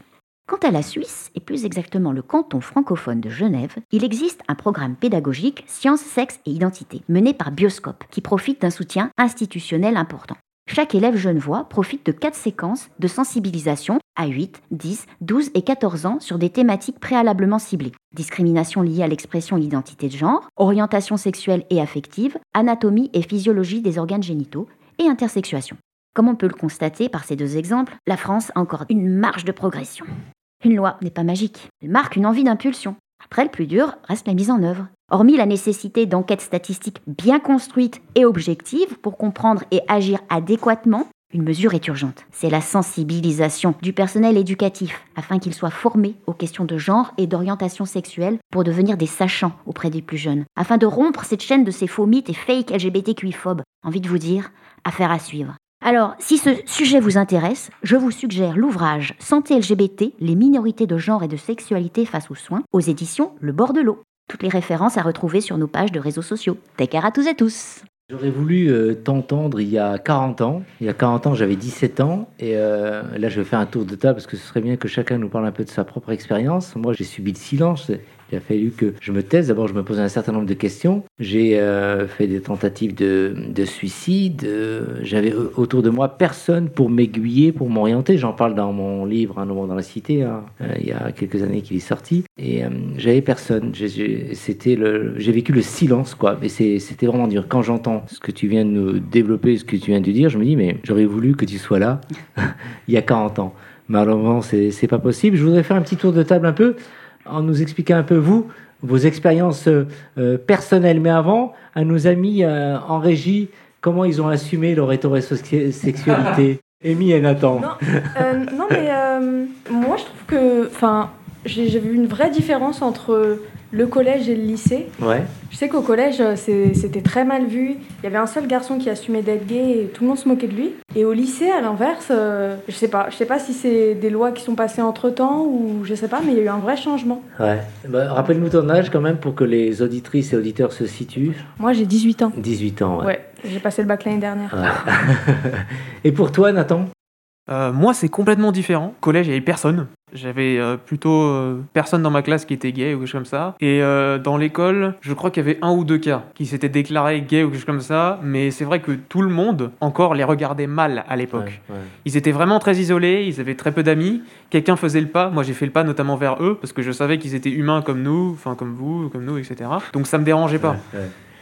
Speaker 2: Quant à la Suisse, et plus exactement le canton francophone de Genève, il existe un programme pédagogique Sciences, Sexe et Identité, mené par Bioscope, qui profite d'un soutien institutionnel important. Chaque élève genevois profite de quatre séquences de sensibilisation à 8, 10, 12 et 14 ans sur des thématiques préalablement ciblées. Discrimination liée à l'expression et l'identité de genre, orientation sexuelle et affective, anatomie et physiologie des organes génitaux et intersexuation. Comme on peut le constater par ces deux exemples, la France a encore une marge de progression. Une loi n'est pas magique, elle marque une envie d'impulsion. Après, le plus dur reste la mise en œuvre. Hormis la nécessité d'enquêtes statistiques bien construites et objectives pour comprendre et agir adéquatement, une mesure est urgente. C'est la sensibilisation du personnel éducatif afin qu'il soit formé aux questions de genre et d'orientation sexuelle pour devenir des sachants auprès des plus jeunes, afin de rompre cette chaîne de ces faux mythes et fake LGBTQI-phobes. Envie de vous dire, affaire à suivre. Alors, si ce sujet vous intéresse, je vous suggère l'ouvrage Santé LGBT, les minorités de genre et de sexualité face aux soins, aux éditions Le bord de l'eau. Toutes les références à retrouver sur nos pages de réseaux sociaux. Take care à tous et tous
Speaker 1: J'aurais voulu euh, t'entendre il y a 40 ans. Il y a 40 ans, j'avais 17 ans. Et euh, là, je vais faire un tour de table parce que ce serait bien que chacun nous parle un peu de sa propre expérience. Moi, j'ai subi le silence. Il a fallu que je me taise. D'abord, je me posais un certain nombre de questions. J'ai euh, fait des tentatives de, suicide. J'avais autour de moi personne pour m'aiguiller, pour m'orienter. J'en parle dans mon livre Un moment dans la cité, hein. euh, il y a quelques années qu'il est sorti. Et euh, j'avais personne. J'ai vécu le silence, quoi. Mais c'était vraiment dur. Quand j'entends ce que tu viens de nous développer, ce que tu viens de dire, je me dis, mais j'aurais voulu que tu sois là [LAUGHS] il y a 40 ans. Malheureusement, c'est pas possible. Je voudrais faire un petit tour de table un peu en nous expliquant un peu, vous, vos expériences euh, personnelles. Mais avant, à nos amis euh, en régie, comment ils ont assumé leur hétérosexualité [LAUGHS] Amy et Nathan.
Speaker 11: Non, euh, non mais moi, je trouve que j'ai vu une vraie différence entre le collège et le lycée.
Speaker 1: Ouais.
Speaker 11: Je sais qu'au collège, euh, c'était très mal vu. Il y avait un seul garçon qui assumait d'être gay et tout le monde se moquait de lui. Et au lycée, à l'inverse, euh, je sais pas. Je sais pas si c'est des lois qui sont passées entre temps ou je sais pas, mais il y a eu un vrai changement.
Speaker 1: Ouais. Bah, Rappelle-nous ton âge quand même pour que les auditrices et auditeurs se situent.
Speaker 11: Moi, j'ai 18 ans.
Speaker 1: 18 ans, ouais.
Speaker 11: Ouais, j'ai passé le bac l'année dernière. [LAUGHS]
Speaker 1: et pour toi, Nathan?
Speaker 8: Euh, moi, c'est complètement différent. Collège, il n'y avait personne. J'avais euh, plutôt euh, personne dans ma classe qui était gay ou quelque chose comme ça. Et dans l'école, je crois qu'il y avait un ou deux cas qui s'étaient déclarés gay ou quelque chose comme ça. Mais c'est vrai que tout le monde, encore, les regardait mal à l'époque. Ils étaient vraiment très isolés, ils avaient très peu d'amis. Quelqu'un faisait le pas. Moi, j'ai fait le pas notamment vers eux parce que je savais qu'ils étaient humains comme nous, enfin comme vous, comme nous, etc. Donc ça me dérangeait pas.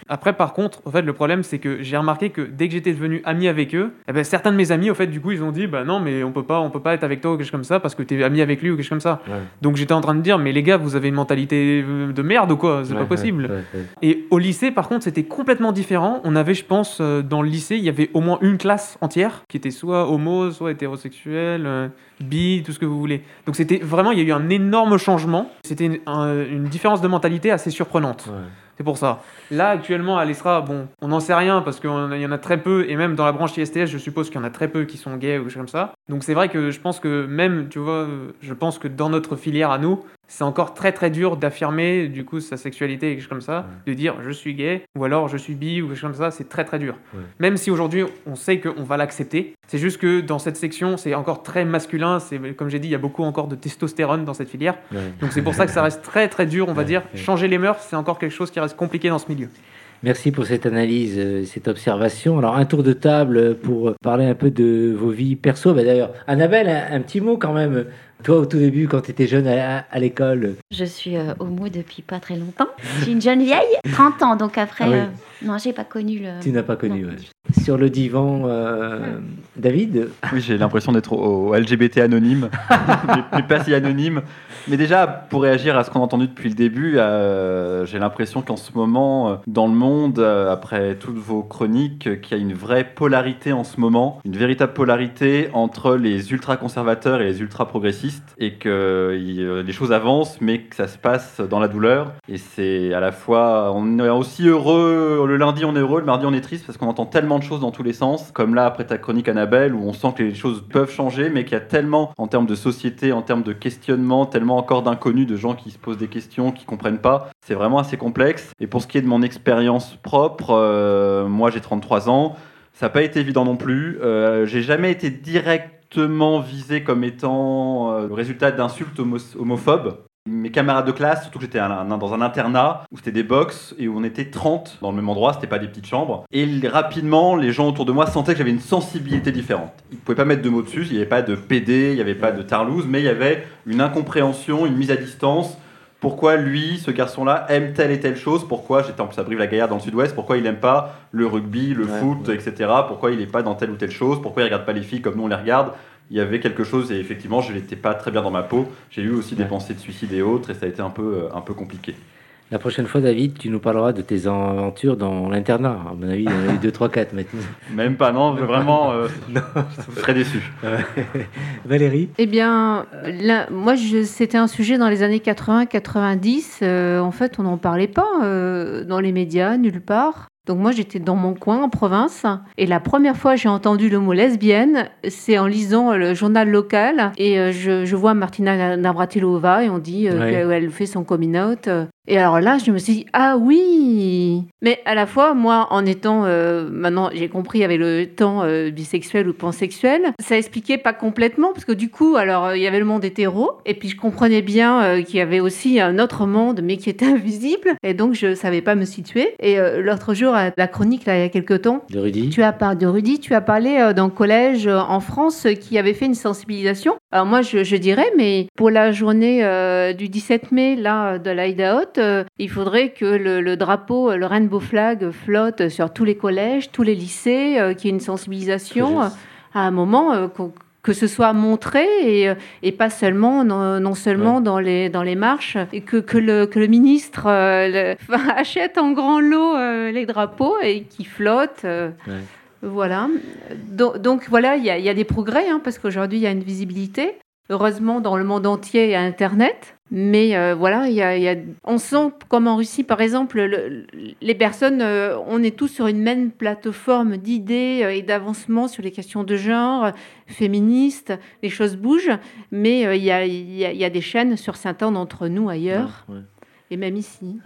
Speaker 8: Après, par contre, en fait, le problème, c'est que j'ai remarqué que dès que j'étais devenu ami avec eux, eh ben, certains de mes amis, au fait, du coup, ils ont dit, bah non, mais on peut pas, on peut pas être avec toi ou quelque chose comme ça parce que t'es ami avec lui ou quelque chose comme ça. Donc j'étais en train de dire, mais les gars, vous avez une mentalité de merde ou quoi? C'est pas possible. Et au lycée, par contre, c'était complètement différent. On avait, je pense, euh, dans le lycée, il y avait au moins une classe entière qui était soit homo, soit hétérosexuel, euh, bi, tout ce que vous voulez. Donc c'était vraiment, il y a eu un énorme changement. C'était une, une différence de mentalité assez surprenante. C'est pour ça. Là, actuellement, à l'ESRA, bon, on n'en sait rien parce qu'il y en a très peu, et même dans la branche ISTS, je suppose qu'il y en a très peu qui sont gays ou choses comme ça. Donc c'est vrai que je pense que même, tu vois, je pense que dans notre filière à nous, c'est encore très très dur d'affirmer du coup sa sexualité et quelque chose comme ça, de dire je suis gay ou alors je suis bi ou quelque chose comme ça, c'est très très dur. Même si aujourd'hui on sait qu'on va l'accepter, c'est juste que dans cette section c'est encore très masculin, c'est comme j'ai dit il y a beaucoup encore de testostérone dans cette filière, donc c'est pour ça que ça reste très très dur, on va dire. Changer les mœurs, c'est encore quelque chose qui reste compliqué dans ce milieu.
Speaker 1: Merci pour cette analyse, euh, cette observation. Alors, un tour de table pour parler un peu de vos vies perso. Bah, D'ailleurs, Annabelle, un, un, petit mot quand même. Toi, au tout début, quand tu étais jeune à, à l'école
Speaker 2: Je suis euh, homo depuis pas très longtemps. Je suis une jeune vieille, 30 ans, donc après,
Speaker 1: Ah oui.
Speaker 2: euh, non, j'ai pas connu le.
Speaker 1: Tu n'as pas connu. Ouais. Sur le divan, euh, David
Speaker 4: Oui, j'ai l'impression d'être au, au LGBT anonyme, [LAUGHS] mais, mais pas si anonyme. Mais déjà, pour réagir à ce qu'on a entendu depuis le début, euh, j'ai l'impression qu'en ce moment, euh, dans le monde, euh, après toutes vos chroniques, euh, qu'il y a une vraie polarité en ce moment, une véritable polarité entre les ultra-conservateurs et les ultra-progressistes, et que euh, les choses avancent, mais que ça se passe dans la douleur. Et c'est à la fois, on est aussi heureux, le lundi on est heureux, le mardi on est triste, parce qu'on entend tellement de choses dans tous les sens, comme là après ta chronique Annabelle, où on sent que les choses peuvent changer, mais qu'il y a tellement, en termes de société, en termes de questionnement, tellement encore d'inconnus, de gens qui se posent des questions, qui comprennent pas. C'est vraiment assez complexe. Et pour ce qui est de mon expérience propre, euh, moi j'ai 33 ans, ça n'a pas été évident non plus. Euh, j'ai jamais été directement visé comme étant euh, le résultat d'insultes homo- homophobes. Mes camarades de classe, surtout que j'étais dans un internat où c'était des box et où on était 30 dans le même endroit, c'était pas des petites chambres. Et rapidement, les gens autour de moi sentaient que j'avais une sensibilité différente. Ils pouvaient pas mettre de mots dessus, il n'y avait pas de PD, il n'y avait pas de tarlouse, mais il y avait une incompréhension, une mise à distance. Pourquoi lui, ce garçon-là, aime telle et telle chose? Pourquoi, j'étais en plus à Brive-la-Gaillarde dans le sud-ouest, pourquoi il n'aime pas le rugby, le
Speaker 1: Ouais,
Speaker 4: foot,
Speaker 1: ouais.
Speaker 4: etc. Pourquoi il n'est pas dans telle ou telle chose? Pourquoi il regarde pas les filles comme nous on les regarde? Il y avait quelque chose et effectivement je n'étais pas très bien dans ma peau. J'ai eu aussi des pensées de suicide et autres et ça a été un peu, euh, un peu compliqué.
Speaker 1: La prochaine fois, David, tu nous parleras de tes aventures dans l'internat. À mon avis, il y en a eu 2, 3, 4 maintenant.
Speaker 4: Même pas, non, vraiment, euh, [LAUGHS]
Speaker 1: Non.
Speaker 4: je serais déçu.
Speaker 1: Valérie?
Speaker 3: Eh bien, là, moi, c'était un sujet dans les années 80-90. euh, en fait, on n'en parlait pas euh, dans les médias, nulle part. Donc moi, j'étais dans mon coin, en province. Et la première fois que j'ai entendu le mot lesbienne, c'est en lisant le journal local. Et euh, je, je vois Martina Navratilova et on dit
Speaker 1: Ouais.
Speaker 3: qu'elle fait son coming out. Et alors là, je me suis dit, ah oui Mais à la fois, moi, en étant, euh, maintenant, j'ai compris avec le temps euh, bisexuel ou pansexuel, ça expliquait pas complètement, parce que du coup, alors, euh, il y avait le monde hétéro, et puis je comprenais bien euh, qu'il y avait aussi un autre monde, mais qui était [LAUGHS] invisible, et donc je savais pas me situer. Et l'autre jour, à la chronique, là, il y a quelques temps,
Speaker 1: de Rudy
Speaker 3: tu as parlé de Rudy, tu as parlé d'un collège en France qui avait fait une sensibilisation. Alors moi, je, je dirais, mais pour la journée euh, du 17 mai là de l'Idaho, euh, il faudrait que le, le drapeau, euh, le rainbow flag flotte sur tous les collèges, tous les lycées, euh, qu'il y ait une sensibilisation à un moment. que ce soit montré et, et pas seulement non, non seulement dans les dans les marches et que, que le que le ministre le- [LAUGHS] achète en grand lot les drapeaux et qui flottent
Speaker 1: Ouais.
Speaker 3: Voilà. Donc, donc voilà, il y, a- il y a des progrès, hein, parce qu'aujourd'hui, il y a une visibilité. Heureusement, dans le monde entier, il y a Internet. Mais euh, voilà, il y a, y a- on sent, comme en Russie, par exemple, le- les personnes, euh, on est tous sur une même plateforme d'idées euh, et d'avancement sur les questions de genre, féministes, les choses bougent. Mais il y, a, il y a- il y a des chaînes sur certains d'entre nous ailleurs,
Speaker 1: Ouais, ouais.
Speaker 3: et même ici.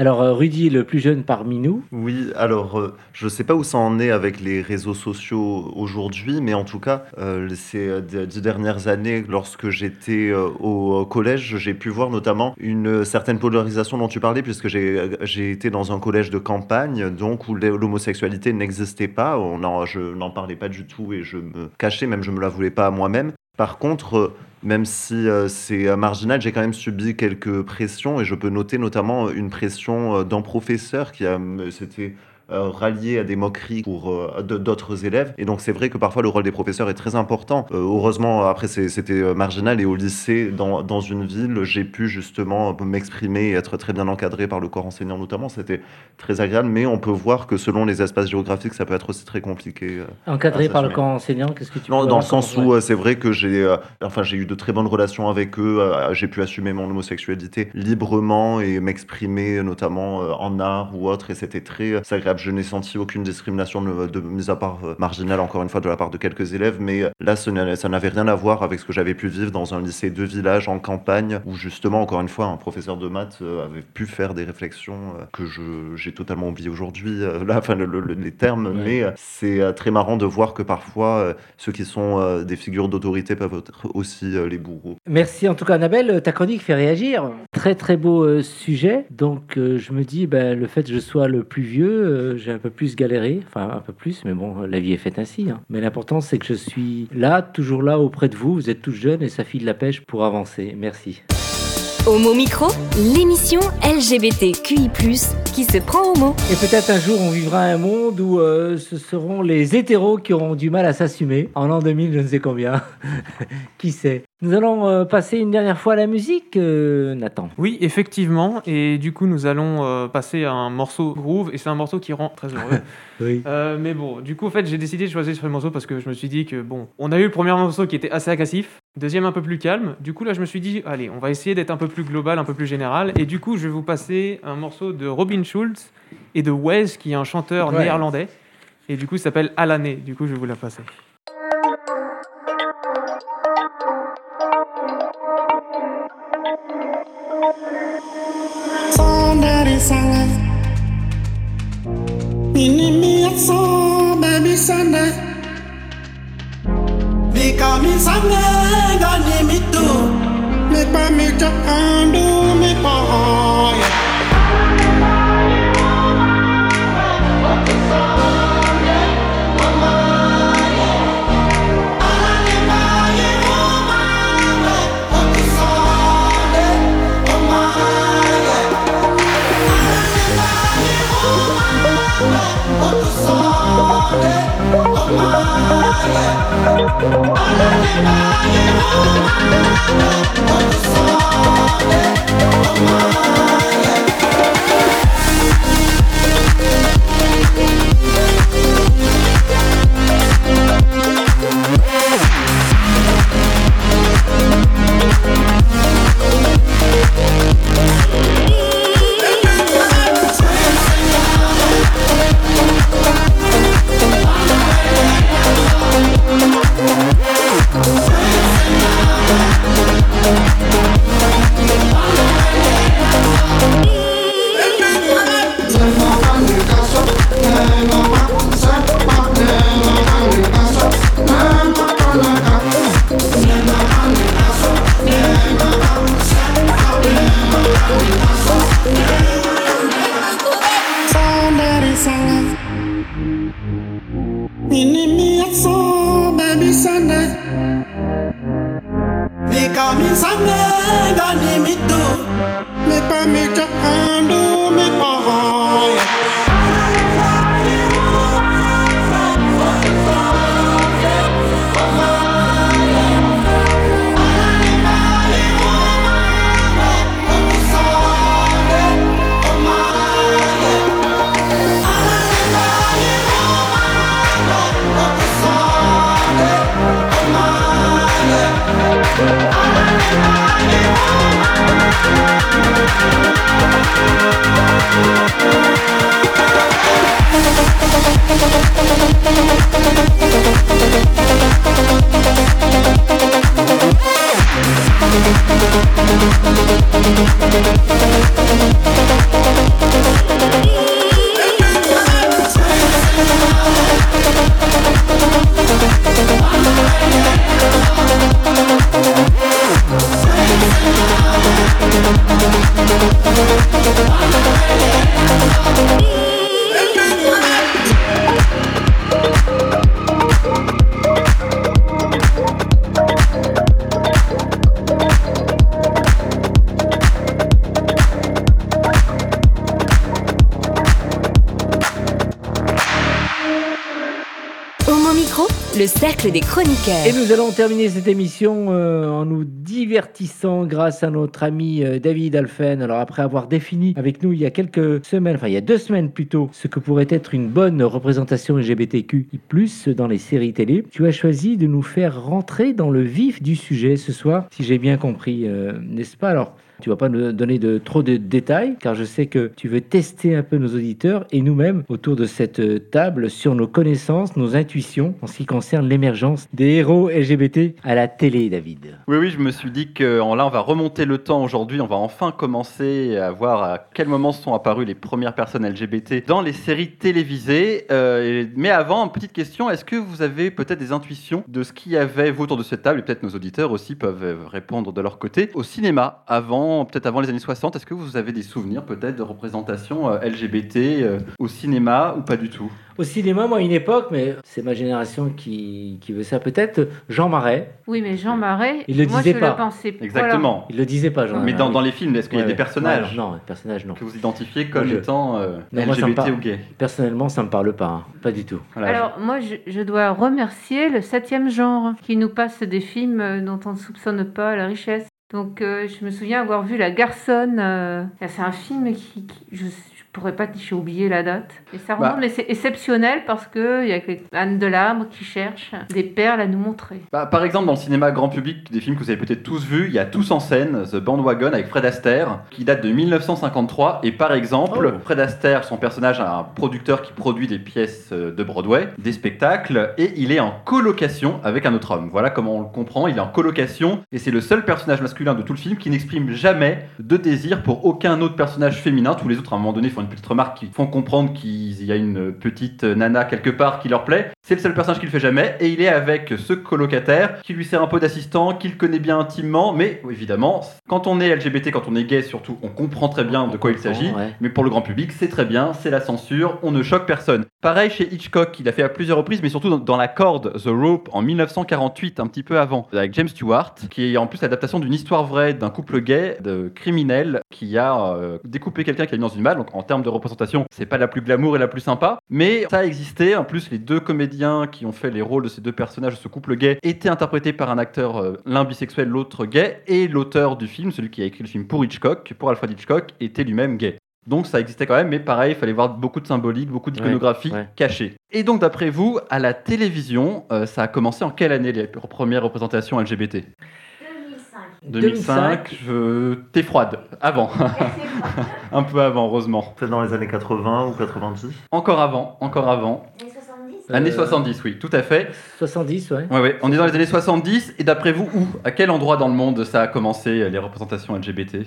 Speaker 1: Alors, euh, Rudy, le plus jeune parmi nous,
Speaker 7: Oui, alors euh, je ne sais pas où ça en est avec les réseaux sociaux aujourd'hui, mais en tout cas, euh, ces dix dernières années, lorsque j'étais au collège, j'ai pu voir notamment une certaine polarisation dont tu parlais, puisque j'ai été dans un collège de campagne, donc où l'homosexualité n'existait pas, on je n'en parlais pas du tout et je me cachais, même je me la voulais pas à moi-même. Par contre, même si euh, c'est euh, marginal, j'ai quand même subi quelques pressions et je peux noter notamment une pression euh, d'un professeur qui a, c'était euh, rallier à des moqueries pour euh, d'autres élèves. Et donc c'est vrai que parfois le rôle des professeurs est très important. Euh, heureusement, après c'était marginal et au lycée, dans, dans une ville, j'ai pu justement m'exprimer et être très bien encadré par le corps enseignant notamment. C'était très agréable, mais on peut voir que selon les espaces géographiques, ça peut être aussi très compliqué.
Speaker 1: encadré par le corps enseignant, qu'est-ce que tu
Speaker 7: Non, dans le sens où c'est vrai que j'ai enfin, j'ai eu de très bonnes relations avec eux, j'ai pu assumer mon homosexualité librement et m'exprimer notamment en art ou autre, et c'était très agréable. Je n'ai senti aucune discrimination de, de mise à part euh, marginale, encore une fois, de la part de quelques élèves, mais euh, là, ça n'avait rien à voir avec ce que j'avais pu vivre dans un lycée de village en campagne, où justement, encore une fois, un professeur de maths euh, avait pu faire des réflexions que j'ai totalement oublié aujourd'hui, [LAUGHS] là, enfin, les termes, mais c'est très marrant de voir que parfois, ceux qui sont des figures d'autorité peuvent être aussi les bourreaux.
Speaker 1: Merci en tout cas, Annabelle. Ta chronique fait réagir. Très, très beau sujet. Donc, je me dis, ben, le fait que je sois le plus vieux, j'ai un peu plus galéré, enfin un peu plus, mais bon, la vie est faite ainsi. Hein. Mais l'important, c'est que je suis là, toujours là auprès de vous. Vous êtes tous jeunes et ça file la pêche pour avancer. Merci.
Speaker 6: Homo Micro, l'émission LGBTQI+, qui se prend au mot.
Speaker 1: Et peut-être un jour on vivra un monde où euh, ce seront les hétéros qui auront du mal à s'assumer. En l'an 2000, je ne sais combien. [LAUGHS] qui sait? Nous allons euh, passer une dernière fois à la musique, euh, Nathan.
Speaker 8: Oui, effectivement. Et du coup, nous allons euh, passer à un morceau groove. Et c'est un morceau qui rend très heureux. [LAUGHS]
Speaker 1: oui.
Speaker 8: mais bon, du coup, en fait, j'ai décidé de choisir ce morceau parce que je me suis dit que, bon, on a eu le premier morceau qui était assez agressif, deuxième un peu plus calme. Du coup, là, je me suis dit, allez, on va essayer d'être un peu plus global, un peu plus général. Et du coup, je vais vous passer un morceau de Robin Schulz et de Wes, qui est un chanteur néerlandais. Et du coup, il s'appelle Alané. Du coup, je vais vous la passer.
Speaker 12: Oh, Because me Sunday don't need me to Me permit to handle Thank Au micro,
Speaker 6: le cercle des chroniqueurs.
Speaker 1: Et nous allons terminer cette émission euh, en nous divertissant grâce à notre ami euh, David Alphen. Alors après avoir défini avec nous il y a quelques semaines, enfin il y a deux semaines plutôt, ce que pourrait être une bonne représentation LGBTQI+, dans les séries télé, tu as choisi de nous faire rentrer dans le vif du sujet ce soir, si j'ai bien compris, euh, n'est-ce pas? Alors, tu vas pas nous donner de trop de détails, car je sais que tu veux tester un peu nos auditeurs et nous-mêmes autour de cette euh, table sur nos connaissances, nos intuitions en ce qui concerne l'émergence des héros LGBT à la télé, David.
Speaker 4: Oui, oui, je me suis dit que là, on va remonter le temps aujourd'hui. On va enfin commencer à voir à quel moment sont apparues les premières personnes LGBT dans les séries télévisées. Euh, mais avant, une petite question est-ce que vous avez peut-être des intuitions de ce qu'il y avait vous autour de cette table? Et peut-être nos auditeurs aussi peuvent euh, répondre de leur côté. Au cinéma, avant, peut-être avant les années 60, est-ce que vous avez des souvenirs peut-être de représentation euh, LGBT euh, au cinéma ou pas du tout?
Speaker 1: Au cinéma, moi, à une époque, mais c'est ma génération qui, qui veut ça peut-être, Jean Marais.
Speaker 3: Oui, mais Jean Marais,
Speaker 1: Il le
Speaker 3: moi
Speaker 1: disait
Speaker 3: je
Speaker 1: pas.
Speaker 3: le pensais.
Speaker 4: Exactement.
Speaker 1: Il le disait pas, Jean
Speaker 4: Mais
Speaker 1: Marais.
Speaker 4: dans, dans les films, est-ce qu'il y a des personnages
Speaker 1: Ouais, Non, les personnages, non.
Speaker 4: que vous identifiez comme
Speaker 1: je-
Speaker 4: étant euh,
Speaker 1: Non,
Speaker 4: LGBT ou gay?
Speaker 1: Personnellement, ça me parle pas, hein. pas du tout.
Speaker 4: Voilà,
Speaker 3: Alors, moi, je, je dois remercier le 7e genre qui nous passe des films euh, dont on ne soupçonne pas la richesse. Donc, euh, je me souviens avoir vu La Garçonne. euh, c'est un film qui. je pourrais pas dire, j'ai oublié la date. Et ça remonte,
Speaker 4: Bah.
Speaker 3: mais c'est exceptionnel parce qu'il y a que- Anne Delambre qui cherche des perles à nous montrer.
Speaker 4: Bah, par exemple, dans le cinéma grand public, des films que vous avez peut-être tous vus, il y a Tous en scène, The Bandwagon avec Fred Astaire, qui date de 1953. Et par exemple,
Speaker 1: Oh.
Speaker 4: Fred Astaire, son personnage, a un producteur qui produit des pièces euh, de Broadway, des spectacles, et il est en colocation avec un autre homme. Voilà comment on le comprend. Il est en colocation, et c'est le seul personnage masculin de tout le film qui n'exprime jamais de désir pour aucun autre personnage féminin. Tous les autres, à un moment donné, font une petite remarque qui font comprendre qu'il y a une petite nana quelque part qui leur plaît. C'est le seul personnage qui le fait jamais, et il est avec ce colocataire qui lui sert un peu d'assistant, qu'il connaît bien intimement, mais évidemment, quand on est LGBT, quand on est gay surtout, on comprend très bien de quoi il s'agit,
Speaker 1: ouais.
Speaker 4: mais pour le grand public, c'est très bien, c'est la censure, on ne choque personne. Pareil chez Hitchcock, il a fait à plusieurs reprises, mais surtout dans, dans La Corde, The Rope, en 1948, un petit peu avant, avec James Stewart, qui est en plus l'adaptation d'une histoire vraie d'un couple gay, de criminel, qui a euh, découpé quelqu'un qui a mis dans une malle, donc en termes de représentation, c'est pas la plus glamour et la plus sympa, mais ça a existé, en plus les deux comédiens qui ont fait les rôles de ces deux personnages, de ce couple gay, étaient interprétés par un acteur, euh, l'un bisexuel, l'autre gay, et l'auteur du film, celui qui a écrit le film pour Hitchcock, pour Alfred Hitchcock, était lui-même gay. Donc ça existait quand même, mais pareil, il fallait voir beaucoup de symbolique, beaucoup d'iconographie
Speaker 1: Ouais, ouais.
Speaker 4: cachée. Et donc d'après vous, à la télévision, euh, ça a commencé en quelle année les premières représentations LGBT 2005, je... t'es froide. Avant. [LAUGHS] un peu avant, heureusement.
Speaker 7: Peut-être dans les années 80 ou 90
Speaker 4: Encore avant, encore avant. Années
Speaker 1: Euh,
Speaker 4: 70, oui, tout à fait.
Speaker 1: 70, ouais.
Speaker 4: Ouais, ouais. On est dans les années 70, et d'après vous, où À quel endroit dans le monde ça a commencé, euh, les représentations LGBT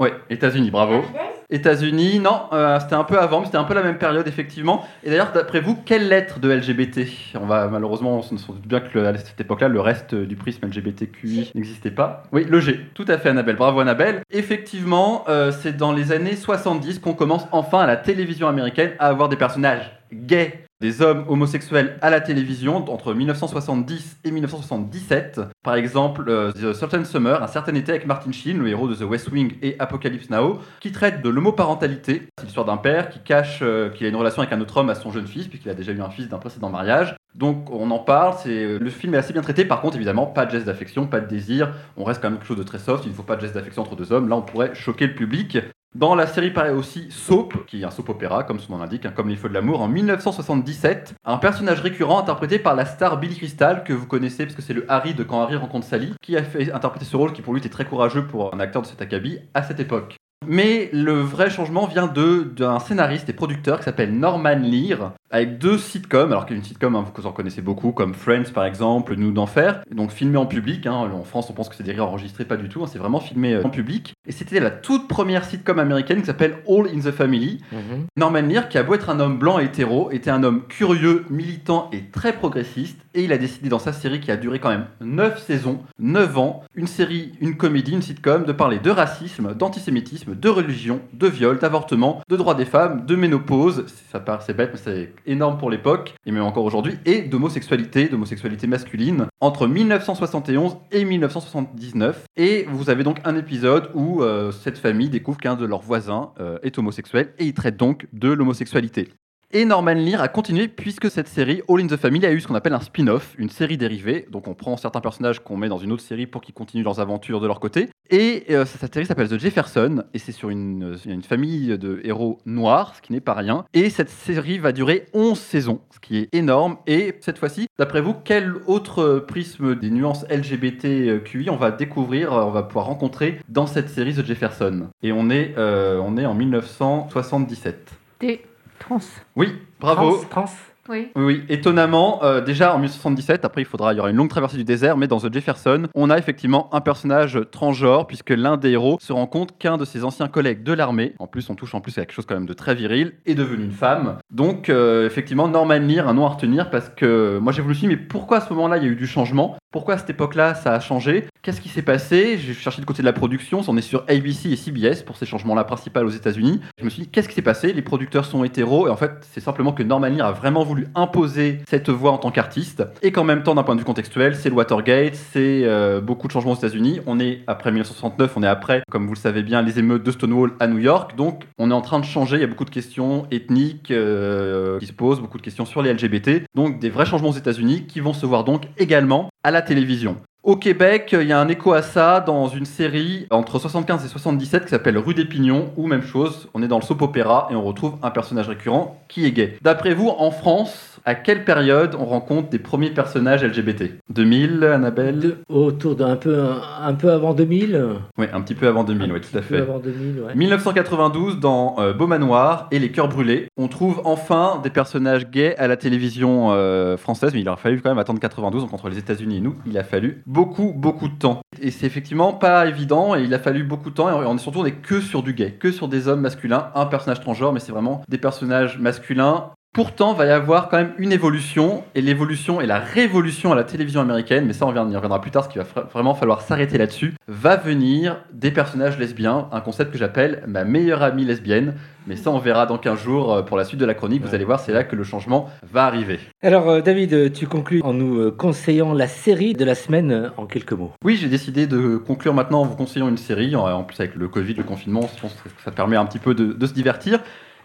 Speaker 4: Ouais, États-Unis, bravo. États-Unis, non, euh, c'était un peu avant, mais c'était un peu la même période, effectivement. Et d'ailleurs, d'après vous, quelle lettre de LGBT On va malheureusement, on se doute bien que le- à cette époque-là, le reste du prisme LGBTQI n'existait pas. Oui, le G. Tout à fait, Annabelle. Bravo, Annabelle. Effectivement, euh, c'est dans les années 70 qu'on commence enfin à la télévision américaine à avoir des personnages gays des hommes homosexuels à la télévision entre 1970 et 1977. Par exemple, euh, The Certain Summer, un certain été avec Martin Sheen, le héros de The West Wing et Apocalypse Now, qui traite de l'homoparentalité. C'est l'histoire d'un père qui cache euh, qu'il a une relation avec un autre homme à son jeune fils, puisqu'il a déjà eu un fils d'un précédent mariage. Donc on en parle, c'est le film est assez bien traité. Par contre, évidemment, pas de geste d'affection, pas de désir. On reste quand même quelque chose de très soft. Il ne faut pas de geste d'affection entre deux hommes. Là, on pourrait choquer le public. Dans la série paraît aussi Soap, qui est un soap opéra, comme son nom l'indique, hein, comme les feux de l'amour, en 1977. Un personnage récurrent interprété par la star Billy Crystal, que vous connaissez parce que c'est le Harry de Quand Harry rencontre Sally, qui a fait interpréter ce rôle qui pour lui était très courageux pour un acteur de cet acabit à cette époque. Mais le vrai changement vient de d'un scénariste et producteur qui s'appelle Norman Lear, avec deux sitcoms, alors qu'il y a une sitcom hein, que vous en connaissez beaucoup, comme Friends par exemple, Nous d'enfer, donc filmé en public. hein. en France, on pense que c'est des rires enregistrés, pas du tout. hein, c'est vraiment filmé euh, en public. Et c'était la toute première sitcom américaine qui s'appelle All in the Family.
Speaker 1: Mhm.
Speaker 4: Norman Lear, qui a beau être un homme blanc et hétéro, était un homme curieux, militant et très progressiste. Et il a décidé dans sa série qui a duré quand même 9 saisons, 9 ans, une série, une comédie, une sitcom, de parler de racisme, d'antisémitisme, de religion, de viol, d'avortement, de droits des femmes, de ménopause, ça paraît c'est bête mais c'est énorme pour l'époque, et même encore aujourd'hui, et d'homosexualité, d'homosexualité masculine, entre 1971 et 1979. Et vous avez donc un épisode où euh, cette famille découvre qu'un de leurs voisins euh, est homosexuel, et il traite donc de l'homosexualité. Et Norman Lear a continué puisque cette série, All in the Family, a eu ce qu'on appelle un spin-off, une série dérivée. Donc on prend certains personnages qu'on met dans une autre série pour qu'ils continuent leurs aventures de leur côté. Et euh, cette série s'appelle The Jefferson et c'est sur une, une famille de héros noirs, ce qui n'est pas rien. Et cette série va durer 11 saisons, ce qui est énorme. Et cette fois-ci, d'après vous, quel autre prisme des nuances LGBTQI on va découvrir, on va pouvoir rencontrer dans cette série The Jefferson? Et on est, euh, on est en 1977.
Speaker 3: Des trans.
Speaker 4: Oui, bravo.
Speaker 1: Trans, trans.
Speaker 3: Oui.
Speaker 4: Oui, oui, étonnamment, euh, déjà en 1977, après il faudra, il y aura une longue traversée du désert, mais dans The Jefferson, on a effectivement un personnage transgenre, puisque l'un des héros se rend compte qu'un de ses anciens collègues de l'armée, en plus on touche en plus à quelque chose quand même de très viril, est devenu une femme. Donc euh, effectivement, Norman Lear, un nom à retenir, parce que moi j'ai voulu me mais pourquoi à ce moment-là il y a eu du changement? Pourquoi à cette époque-là ça a changé? Qu'est-ce qui s'est passé? J'ai cherché du côté de la production, on est sur ABC et CBS pour ces changements-là principaux aux États-Unis. Je me suis dit, qu'est-ce qui s'est passé? Les producteurs sont hétéros, et en fait c'est simplement que Norman Lear a vraiment voulu imposer cette voix en tant qu'artiste, et qu'en même temps, d'un point de vue contextuel, c'est le Watergate, c'est euh, beaucoup de changements aux États-Unis. On est après 1969, on est après, comme vous le savez bien, les émeutes de Stonewall à New York, donc on est en train de changer. Il y a beaucoup de questions ethniques euh, qui se posent, beaucoup de questions sur les LGBT, donc des vrais changements aux États-Unis qui vont se voir donc également à la télévision. Au Québec, il y a un écho à ça dans une série entre 75 et 77 qui s'appelle Rue des Pignons, où même chose, on est dans le soap opéra et on retrouve un personnage récurrent qui est gay. D'après vous, en France, à quelle période on rencontre des premiers personnages LGBT 2000, Annabelle?
Speaker 1: De- autour d'un peu, un, peu avant 2000.
Speaker 4: Oui, un petit peu avant 2000, oui, tout à
Speaker 1: Un peu
Speaker 4: fait.
Speaker 1: avant 2000, ouais.
Speaker 4: 1992, dans euh, Beau Manoir et Les Cœurs Brûlés, on trouve enfin des personnages gays à la télévision euh, française, mais il aura fallu quand même attendre 92, donc entre les États-Unis et nous, il a fallu beaucoup, beaucoup de temps. Et c'est effectivement pas évident, et il a fallu beaucoup de temps, et on est surtout on est que sur du gay, que sur des hommes masculins, un personnage transgenre, mais c'est vraiment des personnages masculins. Pourtant, va y avoir quand même une évolution, et l'évolution et la révolution à la télévision américaine, mais ça on y reviendra plus tard, parce qu'il va vraiment falloir s'arrêter là-dessus, va venir des personnages lesbiens, un concept que j'appelle ma meilleure amie lesbienne, mais ça on verra dans 15 jours euh, pour la suite de la chronique, vous allez voir, c'est là que le changement va arriver.
Speaker 1: Alors, euh, David, euh, tu conclus en nous conseillant la série de la semaine en quelques mots.
Speaker 4: Oui, j'ai décidé de conclure maintenant en vous conseillant une série. En en plus, avec le Covid, le confinement, je pense que ça permet un petit peu de, de se divertir.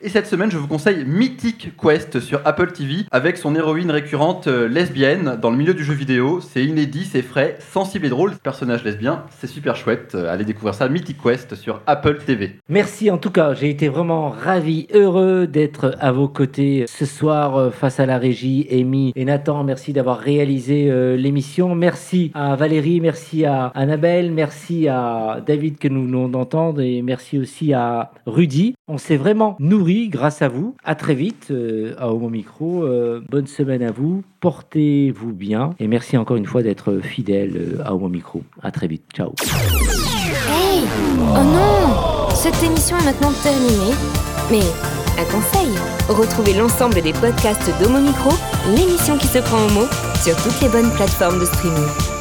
Speaker 4: Et cette semaine, je vous conseille Mythic Quest sur Apple TV avec son héroïne récurrente euh, lesbienne dans le milieu du jeu vidéo. C'est inédit, c'est frais, sensible et drôle. Personnage lesbien, c'est super chouette. Euh, Allez découvrir ça, Mythic Quest sur Apple TV.
Speaker 1: Merci en tout cas, j'ai été vraiment ravi, heureux d'être à vos côtés ce soir euh, face à la régie, Amy et Nathan. Merci d'avoir réalisé l'émission. Merci à Valérie, merci à Annabelle, merci à David que nous venons d'entendre et merci aussi à Rudy. On s'est vraiment nourri grâce à vous. À très vite euh, à Homo Micro. Euh, bonne semaine à vous. Portez-vous bien et merci encore une fois d'être fidèle euh, à Homo Micro. À très vite. Ciao.
Speaker 6: Hey Oh non Cette émission est maintenant terminée. Mais, un conseil Retrouvez l'ensemble des podcasts d'Homo Micro, l'émission qui se prend au mot, sur toutes les bonnes plateformes de streaming.